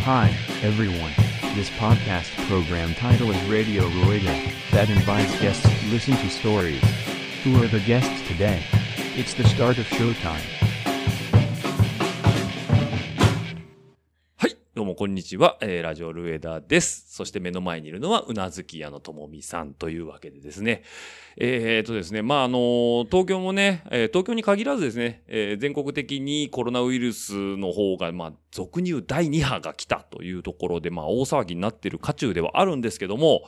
Hi, everyone. This podcast program title is Radio Rueda, that invites guests to listen to stories. Who are the guests today? It's the start of showtime. はい。どうも、こんにちは。えーラジオルエダです。 そして目の前にいるのは、うなずき屋のともみさんというわけでですね。えー、とですね、まあ、あの、東京もね、東京に限らずですね、全国的にコロナウイルスの方が、まあ、俗に言う第2波が来たというところで、まあ、大騒ぎになっている渦中ではあるんですけども、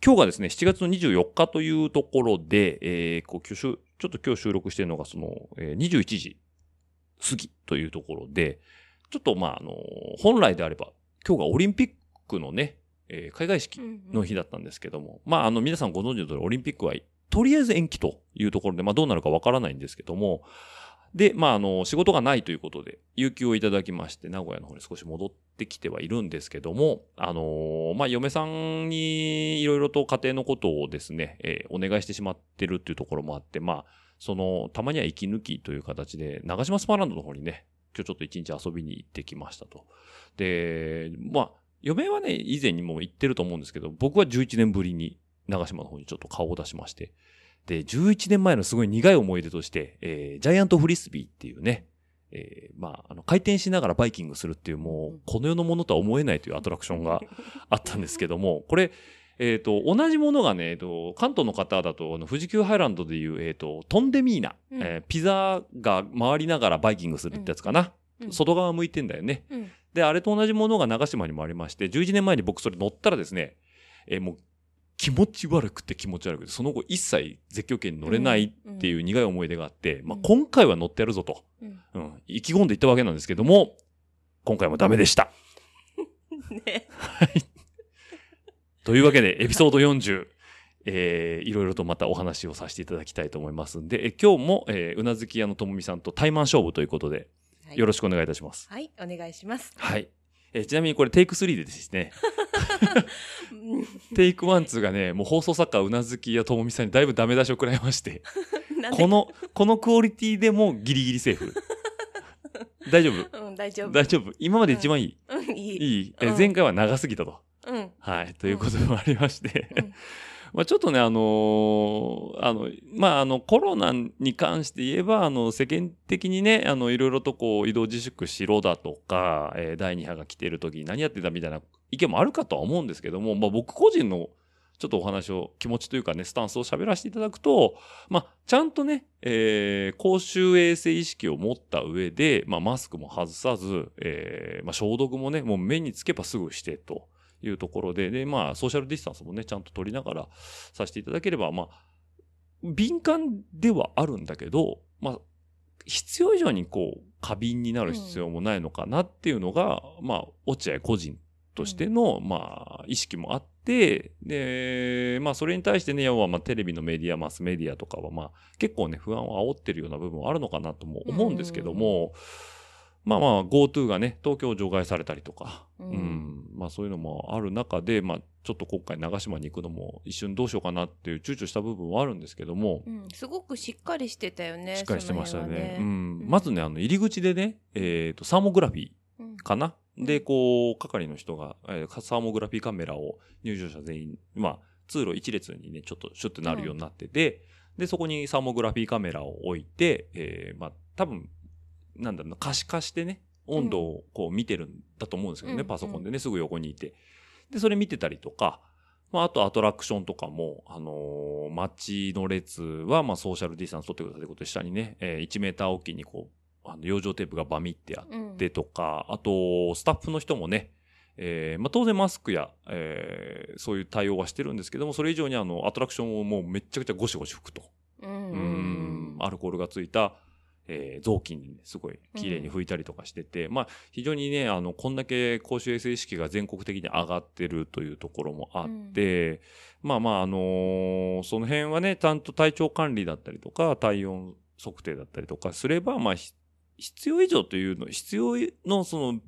今日がですね、7月の24日というところで、えーこうちょっと今日収録しているのが、その、えー21時過ぎというところで、ちょっとまあ、あの、本来であれば、今日がオリンピックのね、えー開会式の日だったんですけども、まあ、あの、皆さんご存知の通り、オリンピックは、とりあえず延期というところで、まあ、どうなるかわからないんですけども、で、まあ、あの、仕事がないということで、有給をいただきまして、名古屋の方に少し戻ってきてはいるんですけども、あのまあ、嫁さんにいろいろと家庭のことをですね、えーお願いしてしまってるっていうところもあって、まあ、その、たまには息抜きという形で、長島スパーランドの方にね、今日ちょっと一日遊びに行ってきましたと。で、まあ、嫁はね、以前にも行ってると思うんですけど、僕は11年ぶりに長島の方にちょっと顔を出しまして、で、11年前のすごい苦い思い出として、えージャイアントフリスビーっていうね、えーまあ、あの、回転しながらバイキングするっていう、もう、この世のものとは思えないというアトラクションが あったんですけども、これ、えっ、と、同じものがね、えっ、と、関東の方だと、あの、富士急ハイランドでいう、えっ、と、トンデミーナ、うん。えーピザが回りながらバイキングするってやつかな。うん。外側向いてんだよね。うんで、あれと同じものが長島にもありまして、11年前に僕それ乗ったらですね、えーもう気持ち悪くて気持ち悪くて、その後一切絶叫系に乗れないっていう苦い思い出があって、まあうん今回は乗ってやるぞと、うん。うん、意気込んでいったわけなんですけども、今回もダメでした。ね。というわけで、エピソード40、えーいろいろとまたお話をさせていただきたいと思いますんで、え今日も、えーうなずき屋のともみさんと対マン勝負ということで、はいよろしくお願いいたします。はい、お願いします。はい。えーちなみにこれテイク3でですね、テイク1、2がね、もう放送作家うなずきやともみさんにだいぶダメ出しを食らいまして、この、このクオリティでもギリギリセーフ。大丈夫？うん、大丈夫。大丈夫？今まで一番いい、うん、いい。いい、えうん前回は長すぎたと。うん。はい。ということもありまして、うんまあちょっとね、あのあの、まああの、コロナに関して言えば、あの、世間的にね、あの、いろいろとこう、移動自粛しろだとか、えー第2波が来ている時に何やってたみたいな意見もあるかとは思うんですけども、まあ僕個人のちょっとお話を、気持ちというかね、スタンスを喋らせていただくと、まあ、ちゃんとね、えー公衆衛生意識を持った上で、まあ、マスクも外さず、えーまあ、消毒もね、もう目につけばすぐしてと。いうところで、で、まあ、ソーシャルディスタンスもね、ちゃんと取りながらさせていただければ、まあ、敏感ではあるんだけど、まあ、必要以上にこう、過敏になる必要もないのかなっていうのが、まあ、落合個人としての、まあ、意識もあって、で、まあ、それに対してね、要は、まあ、テレビのメディア、マスメディアとかは、まあ、結構ね、不安を煽ってるような部分はあるのかなとも思うんですけども、まあまあ、GoTo がね、東京除外されたりとか、ううん。ん、まあそういうのもある中で、まあ、ちょっと今回長島に行くのも一瞬どうしようかなっていう躊躇した部分はあるんですけども、うん、すごくしっかりしてたよね。しっかりしてましたよね。その辺はうん、まずね、あの、入り口でね、えっ、と、サーモグラフィーうん。かな？で、こう、係の人が、えーサーモグラフィーカメラを入場者全員、まあ、通路一列にね、ちょっとシュッとなるようになってて、で、そこにサーモグラフィーカメラを置いて、えーまあ、多分、なんだろうな、可視化してね、温度をこう見てるんだと思うんですけどね、うんパソコンでね、すぐ横にいて。で、それ見てたりとか、まあ、あとアトラクションとかも、あのー街の列は、まあ、ソーシャルディスタンス取ってくださいということで、下にね、えー1メーターおきにこう、あの、養生テープがバミってあっうんてとか、あと、スタッフの人もね、えーまあ、当然マスクや、えーそういう対応はしてるんですけども、それ以上にあの、アトラクションをもうめっちゃくちゃゴシゴシ拭くと。うんううんん、アルコールがついた、えー雑巾にね、すごい綺麗に拭いたりとかしてて、まあ、非常にね、あの、こんだけ公衆衛生意識が全国的に上がってるというところもあって、まあまあ、あのーその辺はね、ちゃんと体調管理だったりとか、体温測定だったりとかすれば、まあ、ひ必要以上というの、必要のその、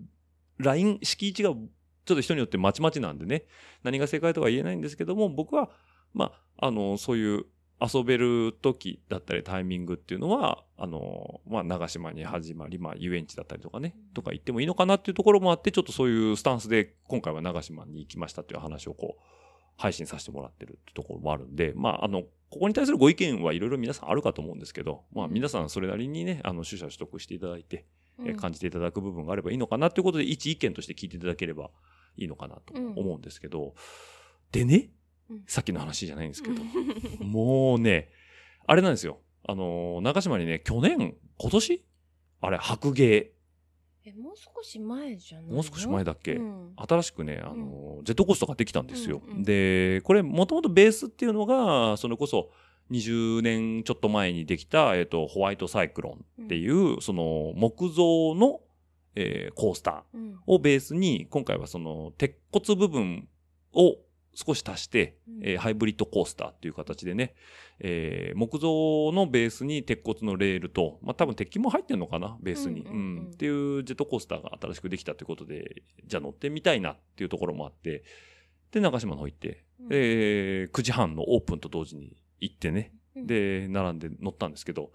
ライン、敷地が、ちょっと人によってまちまちなんでね、何が正解とは言えないんですけども、僕は、まあ、あの、そういう遊べる時だったりタイミングっていうのは、あの、まあ、長島に始まり、まあ、遊園地だったりとかね、とか行ってもいいのかなっていうところもあって、ちょっとそういうスタンスで、今回は長島に行きましたっていう話をこう、配信させてもらってるってところもあるんで、まあ、あの、ここに対するご意見はいろいろ皆さんあるかと思うんですけど、まあ、皆さんそれなりにね、あの、取捨取得していただいて、えー感じていただく部分があればいいのかなということで、一意見として聞いていただければいいのかなと思うんですけど、でね、うんさっきの話じゃないんですけど、うんもうね、あれなんですよ。あのー長島にね、去年、今年？あれ、白芸。え、もう少し前じゃないの？もう少し前だっけ？うん。新しくね、あのージェットコースターができたんですよ。うんうんで、これ、もともとベースっていうのが、それこそ、20年ちょっと前にできた、えっ、と、ホワイトサイクロンっていう、その、木造の、えーコースター。うん。をベースに、今回はその鉄骨部分を少し足して、うんえーハイブリッドコースターっていう形でね、えー木造のベースに鉄骨のレールと、まあ多分鉄筋も入ってんのかな、ベースに。うんうんうんうんっていうジェットコースターが新しくできたということで、じゃあ乗ってみたいなっていうところもあって、で、長島の方行って、うんえー9時半のオープンと同時に行ってね、うんで、並んで乗ったんですけど、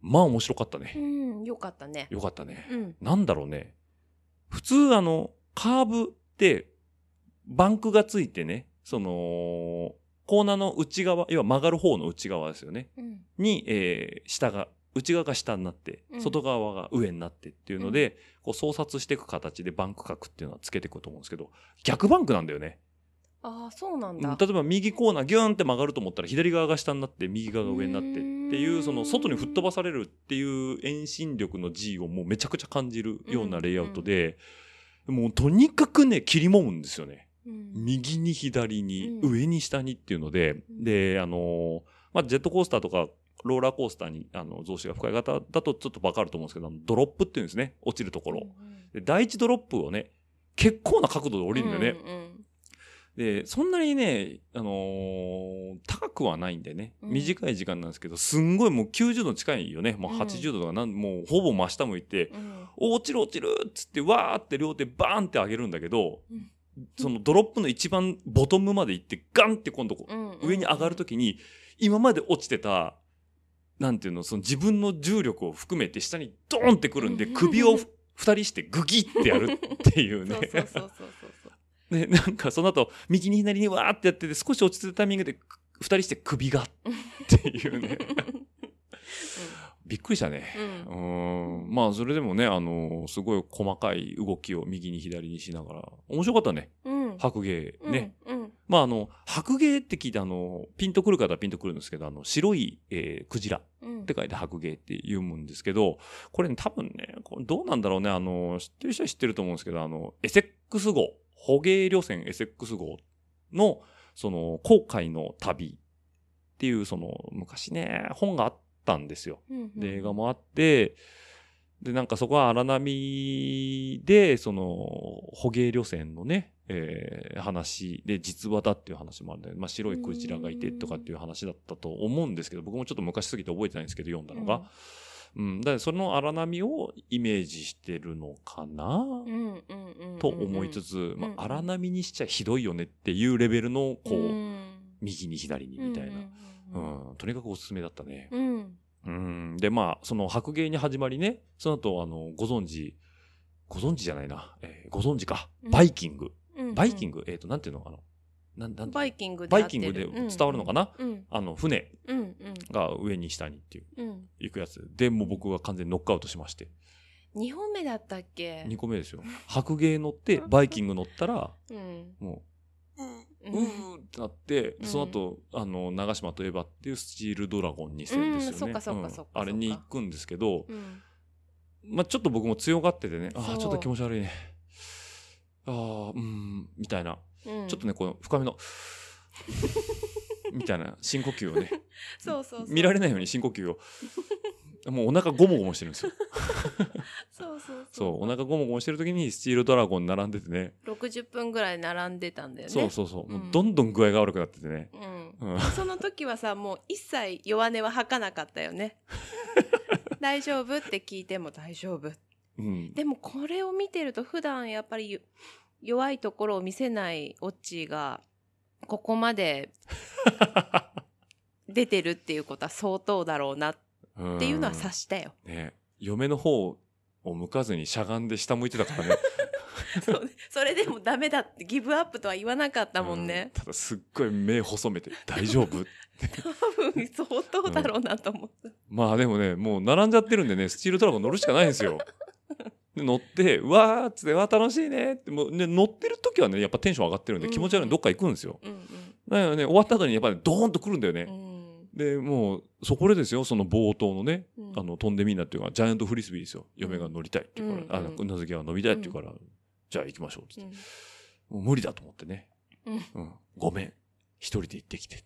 まあ面白かったね。うん、よかったね。よかったね。うん。なんだろうね。普通あの、カーブって、バンクがついてね、その、コーナーの内側、要は曲がる方の内側ですよね。うん。に、えー下が、内側が下になってう、ん外側が上になってっていうので、こう操作していく形でバンク角っていうのはつけていくと思うんですけど、逆バンクなんだよね。ああ、そうなんうんだ。例えば右コーナーギューンって曲がると思ったら左側が下になって右側が上になってっていうその外に吹っ飛ばされるっていう遠心力の G をもうめちゃくちゃ感じるようなレイアウトで、もうとにかくね、切りもむんですよね。うん。右に左に、うん。上に下にっていうので、ん。で、あのーまあ、ジェットコースターとか、ローラーコースターに、あの、増資が深い方だとちょっとわかると思うんですけど、ドロップっていうんですね。落ちるところ。で、第一ドロップをね、結構な角度で降りるんだよね。うんうんで、そんなにね、あのー高くはないんでね、うん。短い時間なんですけど、すんごいもう90度近いよね。もううん。80度とかなん、もうほぼ真下向いて、うん。お落ちる落ちるっつって、わーって両手バーンって上げるんだけど、うんそのドロップの一番ボトムまで行って、ガンって今度上に上がるときに、今まで落ちてた、なんていうの、その自分の重力を含めて下にドーンってくるんで、うん首を二人してグギってやるっていうね。そうそうそうそうそうそう。ね、なんかその後、右に左にわーってやってて、少し落ち着いたタイミングで、く二人して首がっていうね。びっくりしたね。ううんーん。まあ、それでもね、あのすごい細かい動きを右に左にしながら、面白かったね。うん。白芸ね。うん。うん。まあ、あの、白芸って聞いて、あの、ピンとくる方はピンとくるんですけど、あの、白い、えークジラうんって書いて白芸って言うんですけど、これね、多分ね、これどうなんだろうね、あの、知ってる人は知ってると思うんですけど、あの、エセックス号、捕鯨旅船エセックス号の、その、航海の旅っていう、その、昔ね、本があったんですよ。うん。で、映画もあって、で、なんかそこは荒波で、その、捕鯨旅船のね、えー話で実話だっていう話もあるんで、まあ、白いクジラがいてとかっていう話だったと思うんですけど、僕もちょっと昔すぎて覚えてないんですけど、読んだのが。うん。だからその荒波をイメージしてるのかな、うん。うん。うん。と思いつつ、うんうんまあ、荒波にしちゃひどいよねっていうレベルの、こう、うん右に左にみたいな。うんうん。とにかくおすすめだったね。うん。うん。で、まあ、その白鯨に始まりね、その後、あの、ご存知、ご存知じゃないな、えーご存知か、うんバイキング。うん。バイキング、えっ、と、なんていうの？あの、なん、なんバイキングでバ。イキングで伝わるのかな、うん。あの、船うん。うん。が上に下にっていう、うん。行くやつ。で、もう僕は完全にノックアウトしまして、二本目だったっけ？2個目ですよ。白芸乗って、バイキング乗ったら、うん。もう、ううーってなって、うんその後、あの、長島とエヴァっていうスチールドラゴン2戦ですよね。うんそっかそっかそっかあれに行くんですけど、うん。まあちょっと僕も強がっててね、ああ、ちょっと気持ち悪いね。ああ、うん、みたいな。うんちょっとね、この深めの、みたいな深呼吸をね、そうそう。見られないように深呼吸を、もうお腹ゴモゴモしてるんですよ。そうそうそう、お腹ゴモゴモしてる時にスチールドラゴン並んでてね、六十分ぐらい並んでたんだよね。そうそうそう、もううんどんどん具合が悪くなっててね。うん。うん、その時はさ、もう一切弱音は吐かなかったよね。大丈夫？って聞いても大丈夫。うん、でもこれを見てると普段やっぱり弱いところを見せないオッチーがここまで 出てるっていうことは相当だろうなっっていうのは察したよ。ね嫁の方を向かずにしゃがんで下向いてたからね。そうねそれでもダメだってギブアップとは言わなかったもんうんね。ただすっごい目細めて、大丈夫？多分相当だろうなと思った。まあでもね、もう並んじゃってるんでね、スチールドラゴン乗るしかないんですよ。で乗って、うわーっつって、わー楽しいねって、もうね、乗ってる時はね、やっぱテンション上がってるんで気持ち悪いのどっか行くんですよ。うんだからね、終わった後にやっぱりドーンと来るんだよね。うんうんで、もう、そこでですよ、その冒頭のね、うんあの、飛んでみんなっていうか、ジャイアントフリスビーですよ。嫁が乗りたいって言うから、うんあ、うなずきが乗りたいって言うから、じゃあ行きましょうっつって。うんもう無理だと思ってね。うんうん。ごめん。一人で行ってきて。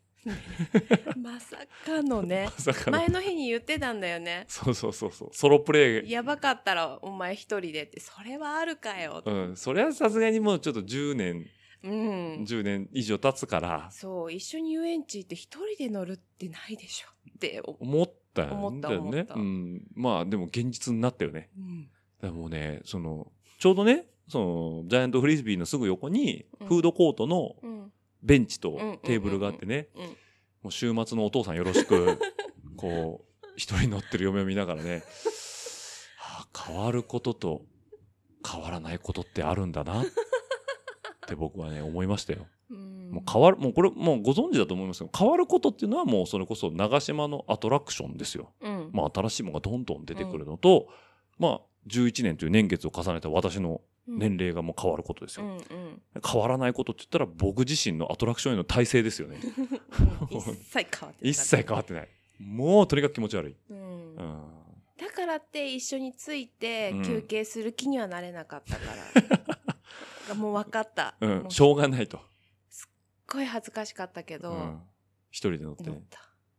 まさかのね まさかの前の日に言ってたんだよねそうそうそうそう。ソロプレイ。やばかったらお前一人でってそれはあるかようん。それはさすがにもうちょっと10年、うん。10年以上経つから、そう一緒に遊園地行って一人で乗るってないでしょって。お思った思ったんだよね。うん。まあでも現実になったよね。うん。もうね、その、ちょうどね、その、ジャイアントフリスビーのすぐ横に、うん。フードコートのうん。ベンチとうんテーブルがあってね、うん。もう週末のお父さんよろしく、こう、一人乗ってる嫁を見ながらね、はあ、変わることと変わらないことってあるんだなって僕はね、思いましたよ。うんもう変わる、もうこれもうご存知だと思いますけど、変わることっていうのはもうそれこそ長島のアトラクションですよ。うんまあ新しいものがどんどん出てくるのと、まあ11年という年月を重ねた私の年齢がもう変わることですよ。うんうん変わらないことって言ったら僕自身のアトラクションへの体制ですよね。う ん一切変わってな一切変わってない。もうとにかく気持ち悪い。うんうん。だからって一緒についてうん休憩する気にはなれなかったから、もう分かった、うん。しょうがないと。すっごい恥ずかしかったけど、うん。一人で乗って。ね。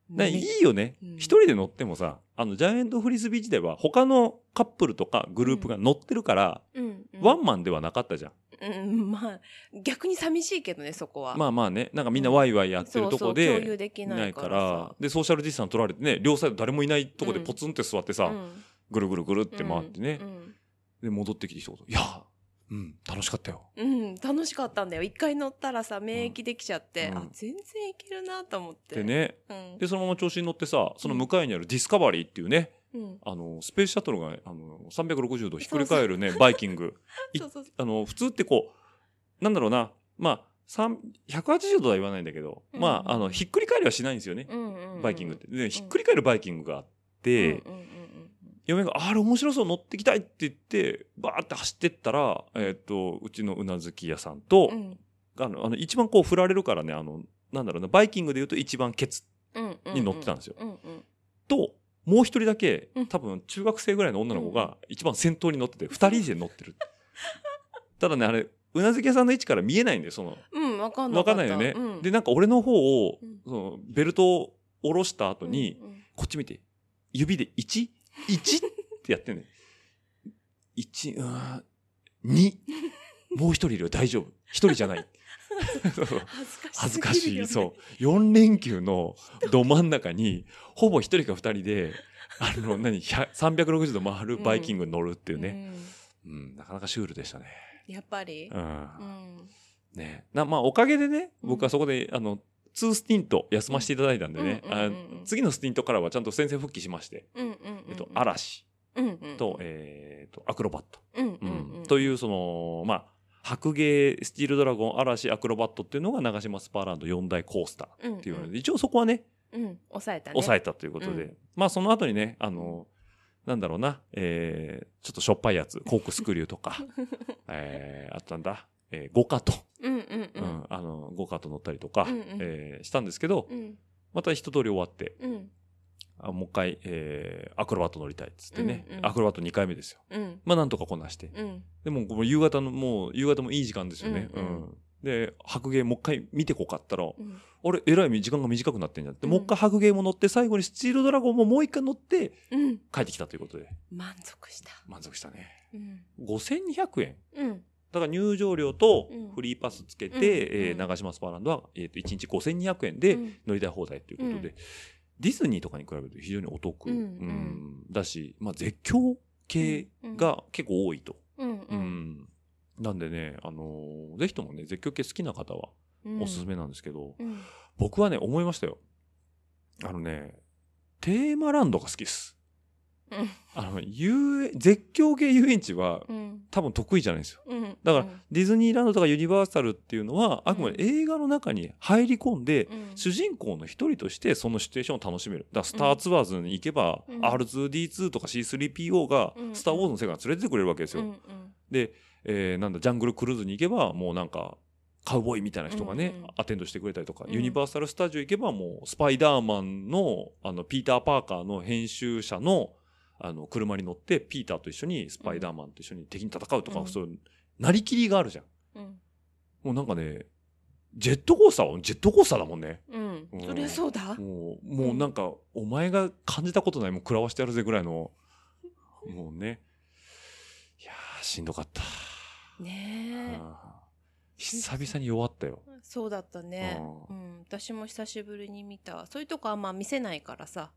ね。いいよね。うん。一人で乗ってもさ、あの、ジャイアントフリスビー時代は他のカップルとかグループが乗ってるから、うんうん。ワンマンではなかったじゃん。うん、まあ逆に寂しいけどねそこは。まあまあね、なんかみんなワイワイやってるとこそうそうで、共有できないからさ。で、ソーシャルディスタンス取られてね、両サイド誰もいないとこでうん。ポツンって座ってさ、うん。ぐるぐるぐるって回ってね。う、んで、戻ってきて一言、いや、うん、楽しかったよ。うんうん楽しかったんだよ。一回乗ったらさ免疫できちゃって、うん。あ全然いけるなと思って。でね、うん。で、そのまま調子に乗ってさ、その向かいにあるディスカバリーっていうね、うん。あの、スペースシャトルが、あの、360度ひっくり返るね、バイキング。いそうそうそう。あの、普通ってこう、なんだろうな、まあ、三180度は言わないんだけど、うん。まあ、あの、ひっくり返りはしないんですよね。うんうんうん。バイキングって。で、ひっくり返るバイキングがあって、うんうんうん嫁が、あれ面白そう乗ってきたいって言って、バーって走ってったら、えっ、と、うちのうなずき屋さんと、うん。うんあの、あの、一番こう振られるからね、あの、なんだろうな、バイキングで言うと一番ケツに乗ってたんですよ。うんうん。と、もう一人だけうん、多分中学生ぐらいの女の子が一番先頭に乗ってて、二人で乗ってる。ただね、あれ、うなずき屋さんの位置から見えないんだよ、その、うん、わかんなわかんないよね。うん。で、なんか俺の方をうん、そのベルトを下ろした後に、うんうん。こっち見て、指で 1?1 ってやってんね。1、うーん、2。もう一人いるよ、大丈夫。一人じゃない。恥ずかしい。そう。4連休のど真ん中に、ほぼ一人か二人で、あの、何、100 360度回るバイキングに乗るっていうね。うん、なかなかシュールでしたね。うんやっぱりう。ん。うんね。な、まあ、おかげでね、うん僕はそこで、あの、2スティント休ませていただいたんでね、次のスティントからはちゃんと先生復帰しまして、うんうんうんえっと、嵐。うんうんと、えっと、アクロバット。うんううん。ん。という、その、まあ、白芸、スチールドラゴン、嵐、アクロバットっていうのが長島スパーランド4大コースターっていうので、一応そこはね、うん。抑えたね。抑えたということで、うん。まあその後にね、あの、なんだろうな、えー、ちょっとしょっぱいやつ、コークスクリューとか、えー、あったんだ、えー、ゴカと、うんうんううんん、あの、ゴカと乗ったりとか、うんうん。えーしたんですけど、うん。また一通り終わって、うん。あもう一回、えー、アクロバット乗りたいっつってね、うんうんアクロバット2回目ですよ。うん。まあなんとかこなして。うん。でも、もう夕方の、もう夕方もいい時間ですよね。ううんん。うん。で、白芸もう一回見てこかったら、うん。あれ、えらい時間が短くなってんじゃんって、うん。もう一回白芸も乗って、最後にスチールドラゴンももう一回乗って、うん。帰ってきたということで、満足した。満足したね。うん。5200円？うんだから入場料とうん。フリーパスつけて、うん。えーうん。長島スパーランドは、えー、と1日5200円でうん。乗りたい放題ということで、うん。ディズニーとかに比べると非常にお得、うん。うんうん。だし、まあ、絶叫系が結構多いと。うん。なんでね、あのーぜひともね、絶叫系好きな方はうん。おすすめなんですけど、うん。僕はね、思いましたよ。あのね、テーマランドが好きです。うん。あの、遊園絶叫系遊園地はうん。多分得意じゃないんですよ。うん。だからディズニーランドとかユニバーサルっていうのは、あくまで映画の中に入り込んで、うん。主人公の一人としてそのシチュエーションを楽しめる。だからスターツアーズに行けば、うん。R2D2 とか C3PO がうん。スター・ウォーズの世界に連れてってくれるわけですよ。うん。うん。で、えーなんだ、ジャングルクルーズに行けば、もうなんか、カウボーイみたいな人がね、うんうん。アテンドしてくれたりとか、うん。ユニバーサル・スタジオ行けば、もう、スパイダーマンの、あの、ピーター・パーカーの編集者の、あの、車に乗って、ピーターと一緒に、スパイダーマンと一緒に敵に戦うとか、うん。そういう、なりきりがあるじゃん。うん。もうなんかね、ジェットコースターはジェットコースターだもんね。うん。うん。そりゃそうだ。もう、もうなんか、お前が感じたことないもん食らわしてやるぜぐらいの、もうね。いやー、しんどかった。ねあー久々に弱ったよ。えそうだったね。ううん。私も久しぶりに見た。そういうとこあんま見せないからさ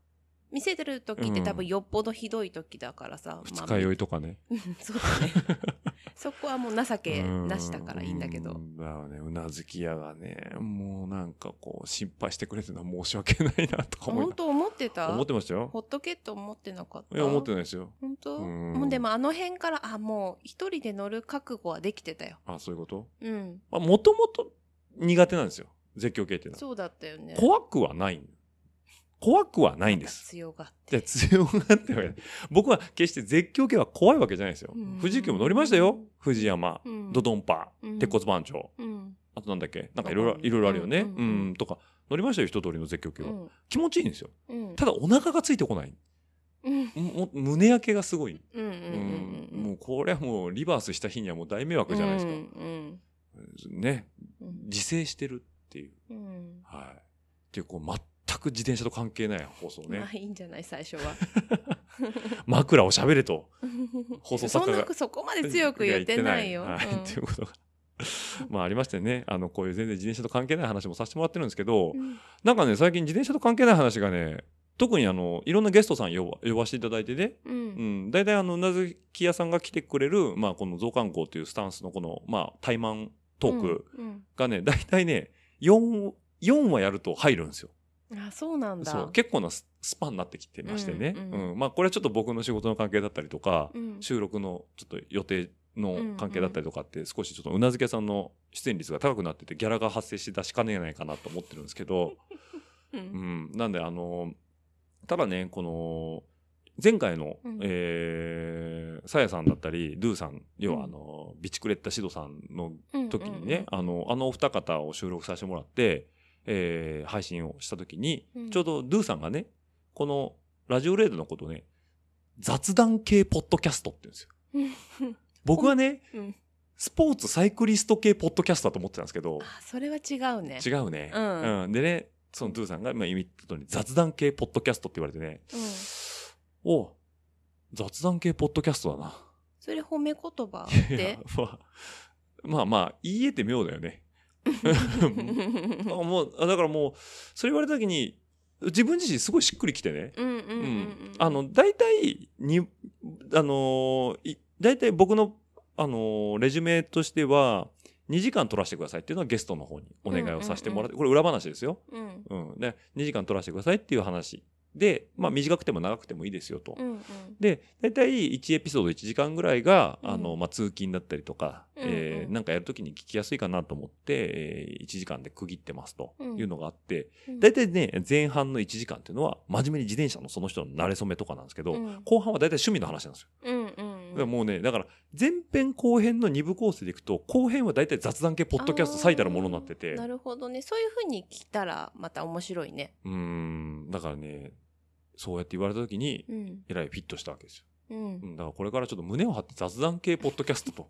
見せてる時ってうん。多分よっぽどひどい時だからさ、二日酔いいとかね。そうだね。そこはもう情けなしだからいいんだけど。うん。だからね、うなずき屋がね、もうなんかこう、心配してくれてるのは申し訳ないなとか思本当思ってた？思ってましたよ。ほっとけって思ってなかった？いや、思ってないですよ。本当？うん。もうでもあの辺からあもう一人で乗る覚悟はできてたよ。あ、そういうこと？うん。まあ、もともと苦手なんですよ。絶叫系っていうのは。そうだったよね。怖くはない。怖くはないんです。強がって強がっては僕は決して絶叫系は怖いわけじゃないですようん。富士急も乗りましたよ。富士山、うんドドンパ、うん鉄骨番長。うんあとなんだっけなんかいろいろ、うんいろいろあるよね。うんとか、乗りましたよ、一通りの絶叫系は。うん気持ちいいんですよ。うんただお腹がついてこない。うんも胸焼けがすごい。もうこれはもうリバースした日にはもう大迷惑じゃないですか。うんね。うん自制してるっていう。うんはい。っていう、こう、全く自転車と関係ない放送ね。まあ。いいんじゃない最初は。枕を喋れと。放送作家が。そんなそこまで強く言ってないよ。はい、うん。ということが。まあありましてね、あの、こういう全然自転車と関係ない話もさせてもらってるんですけど、うん。なんかね、最近自転車と関係ない話がね、特にあの、いろんなゲストさん呼ば呼ばせていただいてね、ううん。ん、大体あの、うなずき屋さんが来てくれる、まあこの増刊号というスタンスのこの、まあ、対マントークうん。がね、大体ね、4、4話やると入るんですよ。うんあそうなんだ。そう、結構なススパンになってきてましてね。ううんん、まあこれはちょっと僕の仕事の関係だったりとか、うん。収録のちょっと予定の関係だったりとかって少しちょっとうなずけさんの出演率が高くなっててギャラが発生し出しかねないかなと思ってるんですけど、う うん。ん、なんであのただねこの前回の、うん。えーさやさんだったりドゥさん要うん。はあの、ビチクレッタシドさんのうん時にね、あのあのお二方を収録させてもらって、えー配信をした時に、うんちょうどドゥさんがねこのラジオレードのことをね雑談系ポッドキャストって言うんですよ。僕はね、うんスポーツサイクリスト系ポッドキャストだと思ってたんですけど、あそれは違うね違うね。うんうんでね、そのドゥさんが今言った通り雑談系ポッドキャストって言われてね、うんお雑談系ポッドキャストだな。それ褒め言葉でまあ、まあまあ、言い得て妙だよね。あもう、あだからもう、それ言われた時に、自分自身すごいしっくりきてね。大体に、あの大体僕の、あのーレジュメとしては、2時間取らせてくださいっていうのはゲストの方にお願いをさせてもらって、これ裏話ですよ。うんうん。で、2時間取らせてくださいっていう話。で、まあ短くても長くてもいいですよと。うんうん。で、大体1エピソード1時間ぐらいが、うん。あの、まあ通勤だったりとか、うんうん。えーなんかやるときに聞きやすいかなと思って、えー1時間で区切ってますというのがあって、うん。大体ね、前半の1時間っていうのは、真面目に自転車のその人の慣れ初めとかなんですけど、うん。後半は大体趣味の話なんですよ。うんうんもうね、だから前編後編の2部構成でいくと、後編は大体雑談系ポッドキャスト最たるものになってて、なるほどね。そういうふうに聞いたらまた面白いね。うーん、だからね、そうやって言われたときに、うん。えらいフィットしたわけですよ。うん。うん、だからこれからちょっと胸を張って雑談系ポッドキャストと。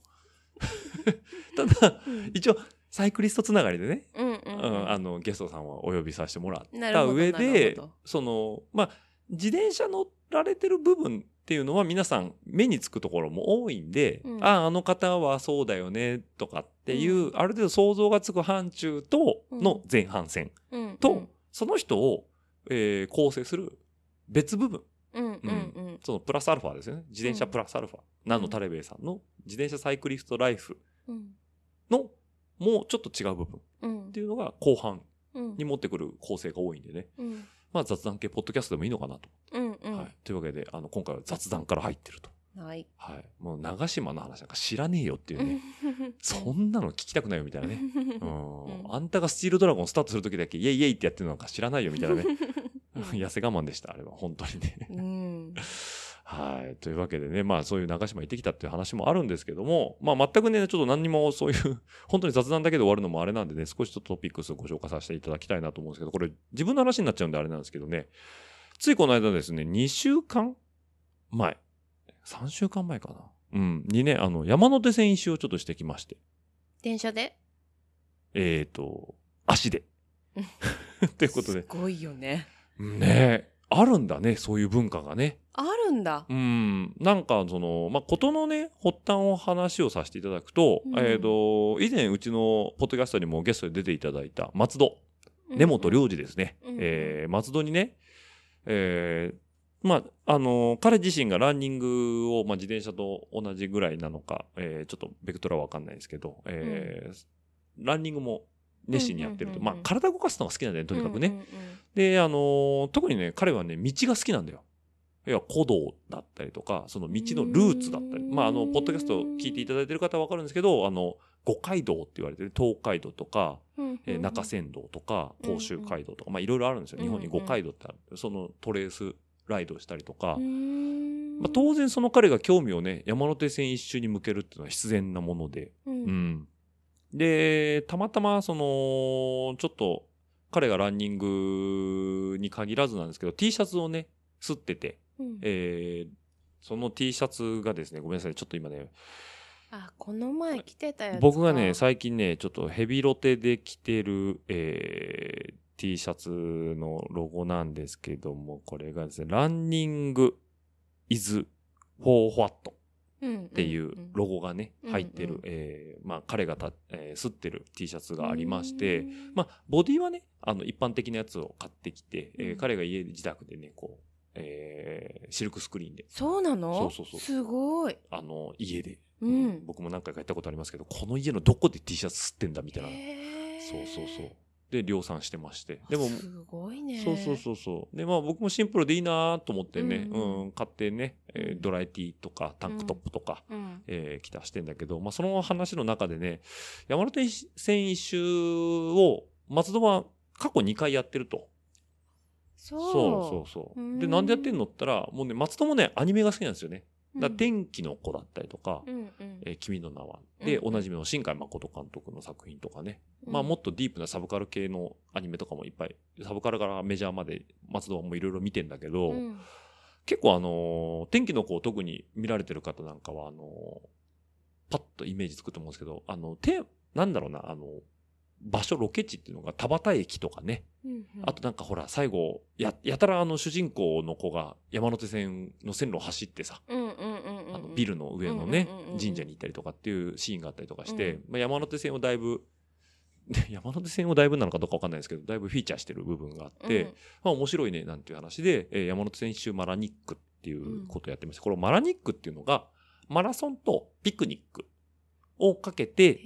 ただ、うん一応、サイクリストつながりでね、うんうんうん。あの、ゲストさんはお呼びさせてもらった上なでその、まあ、自転車乗られてる部分っていうのは皆さん目につくところも多いんで、うん。ああ、あの方はそうだよね、とかっていう、うん。ある程度想像がつく範疇との前半戦うん。と、その人を、えー構成する別部分。うんうんうんそのプラスアルファですよね。自転車プラスアルファ。南野タレベイさんの？自転車サイクリストライフうんのもうちょっと違う部分っうんていうのが後半うんに持ってくる構成が多いんでね。うんまあ雑談系ポッドキャストでもいいのかなと。うんうん。はい。というわけで、あの、今回は雑談から入ってると。はい。はい。もう長島の話なんか知らねえよっていうね。そんなの聞きたくないよみたいなね。うん。うんあんたがスチールドラゴンスタートするときだけイエイイエイってやってるのなんか知らないよみたいなね。痩せ我慢でした、あれは。本当にね。うん。はい。というわけでね、まあそういう長島行ってきたっていう話もあるんですけども、まあ全くね、ちょっと何にもそういう、本当に雑談だけで終わるのもあれなんでね、少しちょっとトピックスをご紹介させていただきたいなと思うんですけど、これ自分の話になっちゃうんであれなんですけどね、ついこの間ですね、2週間前、3週間前かな。うん。にね、あの、山手線一周をちょっとしてきまして、電車で？えーと、足で。ということで、すごいよね。ね。あるんだね、そういう文化がね。あるんだ。うん、なんかその、まあ、ことのね、発端を話をさせていただくと、うん。えっ、と、以前うちのポッドキャストにもゲストで出ていただいた松戸、根本良二ですね。うんうん。えー松戸にね、えーまあ、あの彼自身がランニングを、まあ、自転車と同じぐらいなのか、えーちょっとベクトルはわかんないですけど、えーランニングも熱心にやってると。まあ、体動かすのが好きなんだよね、とにかくね。で、あのー特にね、彼はね、道が好きなんだよ。要は古道だったりとか、その道のルーツだったり。うんまあ、あの、ポッドキャストを聞いていただいてる方はわかるんですけど、あの、五街道って言われてる東海道とか、えー中山道とか、甲州街道とか、まあ、いろいろあるんですよ。日本に五街道ってある。そのトレースライドをしたりとか、うんまあ、当然その彼が興味をね、山手線一周に向けるっていうのは必然なもので、ううんん。で、たまたま、その、ちょっと、彼がランニングに限らずなんですけど、T シャツをね、吸ってて、うん。えーその T シャツがですね、ごめんなさい、ちょっと今ね、あこの前着てたやつか。僕がね、最近ね、ちょっとヘビロテで着てる、えー T シャツのロゴなんですけども、これがですね、ランニング is for what っっていうロゴがね、うん入ってる、うんえーまあ、彼がた、えー、吸ってる T シャツがありまして、うん。まあ、ボディはね、あの、一般的なやつを買ってきて、えーうん。彼が家で自宅でね、こう、えーシルクスクリーンで、そうなの？そうそうそうすごい。あの、家で、うん。僕も何回か行ったことありますけど、この家のどこで T シャツ吸ってんだみたいな。そうそうそう。で、量産してまして。でも、すごいね。そうそうそうそう。で、まあ僕もシンプルでいいなと思ってね、ううんん、買ってね、えードライティーとかタンクトップとか、うん。えー、来たしてんだけど、まあ、その話の中でね、山手線一周を松戸は過去2回やってると。そう。そうそうそううんで、なんでやってんのったら、もうね、松戸もね、アニメが好きなんですよね。だ天気の子だったりとか、うんうん。えー君の名は。で、うん。おなじみの新海誠監督の作品とかね。うん。まあ、もっとディープなサブカル系のアニメとかもいっぱい、サブカルからメジャーまで松戸はもういろいろ見てんだけど、うん。結構あのー天気の子を特に見られてる方なんかは、あのーパッとイメージつくと思うんですけど、あの、て、なんだろうな、あの、場所、ロケ地っていうのが田端駅とかね。うんうん。あとなんかほら、最後、や、やたらあの主人公の子が山手線の線路を走ってさ、ビルの上のねうんうんうんうん、神社に行ったりとかっていうシーンがあったりとかして、うん。まあ、山手線をだいぶ、ね 山手線をだいぶなのかどうかわかんないですけど、だいぶフィーチャーしてる部分があって、まあ面白いねなんていう話で、えー山手線一周マラニックっていうことをやってました。これマラニックっていうのが、マラソンとピクニックをかけて、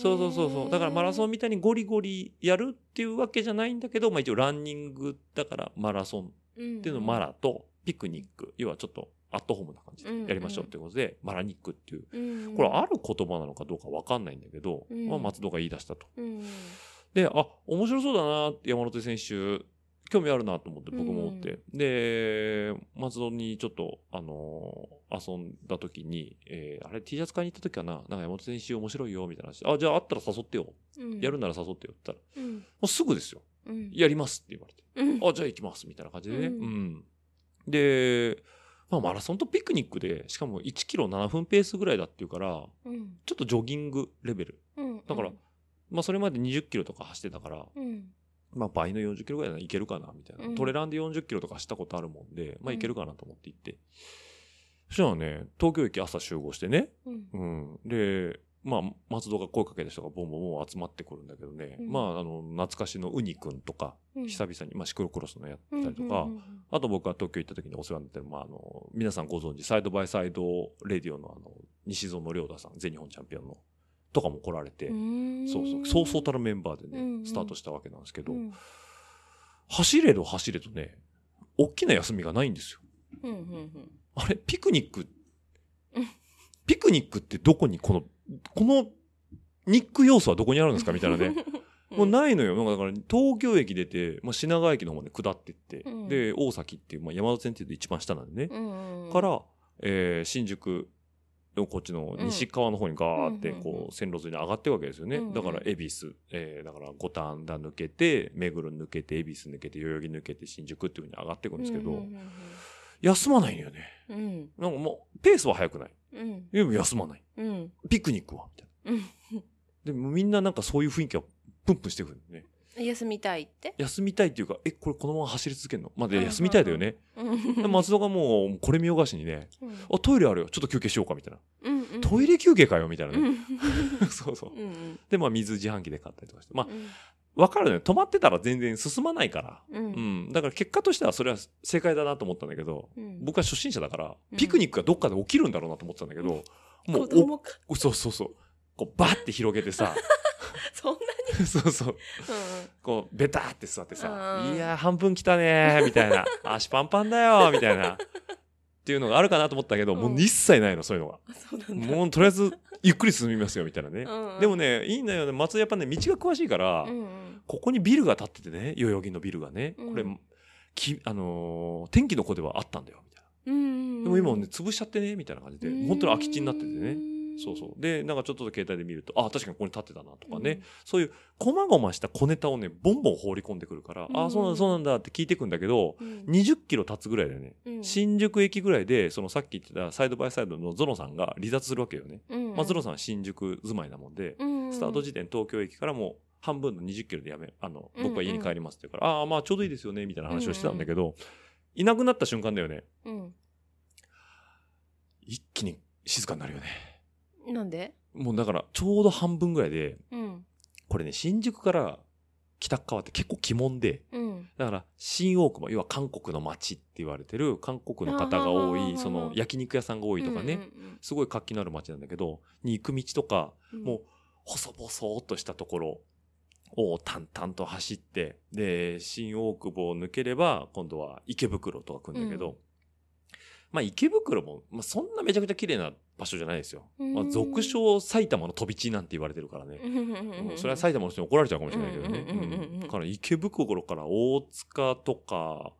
そうそうそうそう。だからマラソンみたいにゴリゴリやるっていうわけじゃないんだけど、まあ一応ランニングだからマラソンンっていうのをマラとピクニック、要はちょっとアットホームな感じでやりましょうっていうことで、マラニックっていう、これある言葉なのかどうかわかんないんだけど、うんまあ松戸が言い出したと。うんで、あ、面白そうだなって山手選手、興味あるなと思って僕も思って。で、松戸にちょっと、あのー遊んだ時に、えーあれ T シャツ買いに行った時かな？なんか山手選手面白いよみたいな話。あ、じゃああったら誘ってよ。うんやるなら誘ってよって言ったら、もうんうすぐですよ。うんやりますって言われて。うんあ、じゃあ行きますみたいな感じでね。う。うんんで、まあマラソンとピクニックで、しかも1キロ7分ペースぐらいだっていうから、うんちょっとジョギングレベル。うんだから、まあそれまで20キロとか走ってたから、うんまあ倍の40キロぐらいならいけるかな、みたいな。うん。トレランで40キロとかしたことあるもんで、まあうん。いけるかなと思って行って。そしたらね、東京駅朝集合してね、うん。うん。で、まあ、松戸が声かけた人がボンボンボン集まってくるんだけどね、うん。まあ、あの、懐かしのウニくんとか、うん。久々に、まあ、シクロクロスのやったりとか、うんうんうんあと僕が東京行った時にお世話になってる、まあ、あの、皆さんご存知、サイドバイサイドレディオのあの、西園亮太さん、全日本チャンピオンの、とかも来られて、うんそうそう、そうそうたるメンバーでね、うんうんスタートしたわけなんですけど、うん走れど走れとね、大きな休みがないんですよ。うんうんあれ、ピクニックうん、ピクニックってどこにこの、このニック要素はどこにあるんですか？みたいなね。うん。もうないのよ。だから、東京駅出て、まあ、品川駅の方まで下ってって、うんで、大崎っていう、まあ、山手線っていうと一番下なんでね。うんうん。から、えー新宿のこっちの西側の方にガーってこう線路沿いに上がっていくわけですよね。だから恵比寿、えーだから五反田抜けて、目黒抜けて、恵比寿抜けて、代々木抜けて、新宿っていう風に上がっていくんですけど、休まないんよね。うんうん。なんかもう、ペースは速くない。うんでも休まない。うんピクニックはみたいな。うん。でもみんななんかそういう雰囲気がプンプンしてくるね。休みたいって？休みたいっていうか、え、これこのまま走り続けるの？まあ、でうん休みたいだよね。うんで松戸がもう、これ見よがしにね、うんあ、トイレあるよ。ちょっと休憩しようか、みたいな。うんうん。トイレ休憩かよ、みたいなうね。ん そうそう。うんうんで、まあ、水自販機で買ったりとかして。まあ、うんわかるね。止まってたら全然進まないから。ううんん。だから結果としてはそれは正解だなと思ったんだけど、うん僕は初心者だからう、んピクニックがどっかで起きるんだろうなと思ってたんだけど、もうそうそうそう。こう、バーって広げてさ、そんな そうそう。に。こう、ベターって座ってさ、うんいやー、半分来たねー、みたいな。足パンパンだよー、みたいな。っていうのがあるかなと思ったけど、もう一切ないの、そういうのが。もうとりあえず、ゆっくり進みますよ、みたいなね。うんうんでもね、いいんだよね。松井やっぱね、道が詳しいから、うんうんここにビルが建っててね、代々木のビルがね、うんこれ、き、あのー天気の子ではあったんだよ、みたいうんうん。な。でも今もね、潰しちゃってね、みたいな感じで、うん本当に空き地になっててね。うんそうそう。で、なんかちょっと携帯で見ると、あ、確かにここに立ってたなとかね、うんそういう、細々した小ネタをね、ボンボン放り込んでくるから、うんあ、そうなんだ、そうなんだって聞いてくんだけど、うん20キロ経つぐらいだよね。うん新宿駅ぐらいで、そのさっき言ってたサイドバイサイドのゾロさんが離脱するわけよね。うんうんまあ、ゾロさんは新宿住まいなもんで、うんうんスタート時点東京駅からもう半分の20キロでやめ、あの、うん僕は家に帰りますって言うから、ああ、まあちょうどいいですよね、みたいな話をしてたんだけど、いなくなった瞬間だよね。うん一気に静かになるよね。なんで？もうだから、ちょうど半分ぐらいで、うん。これね、新宿から北側って結構鬼門で、うん。だから、新大久保、要は韓国の街って言われてる、韓国の方が多い、その焼肉屋さんが多いとかね、うんすごい活気のある街なんだけど、に行く道とか、うんうん。もう、細々っとしたところを淡々と走って、で、新大久保を抜ければ、今度は池袋とか来るんだけど、うん。まあ池袋も、まあそんなめちゃくちゃ綺麗な場所じゃないですよ。まあうん俗称埼玉の飛び地なんて言われてるからね。うん。それは埼玉の人に怒られちゃうかもしれないけどね。だから池袋から大塚とか、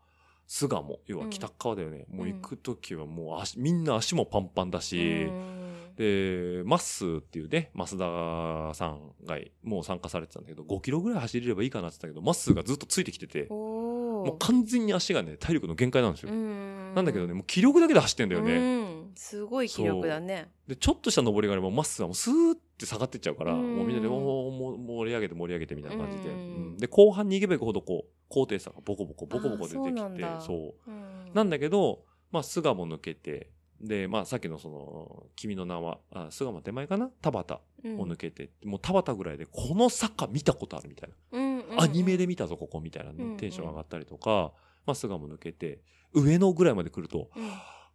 巣鴨、要は北側だよね。もう行くときはもう足、みんな足もパンパンだし、うん。で、マッスーっていうね、増田さんがもう参加されてたんだけど、5キロぐらい走れればいいかなって言ったけど、マッスーがずっとついてきてて、もう完全に足がね、体力の限界なんですよ。うん。なんだけどね、もう気力だけで走ってんだよね。うんすごい気力だね。で、ちょっとした登りがあれば、マッスーはもうスーって下がってっちゃうから、うん。もうみんなで、盛り上げて盛り上げてみたいな感じで。うん。うん。で、後半に行けば行くほど、こう、高低差がボコボコボコボコ出てきて、そう。う。ん。なんだけど、まあ、巣鴨抜けて、で、まあ、さっきのその、君の名は、あ巣鴨手前かな？田端を抜けて、もう田端ぐらいで、この坂見たことあるみたいな。うんうんうん。アニメで見たぞ、ここみたいなね、うんうん。テンション上がったりとか、まあ、巣鴨抜けて、上野ぐらいまで来ると、うん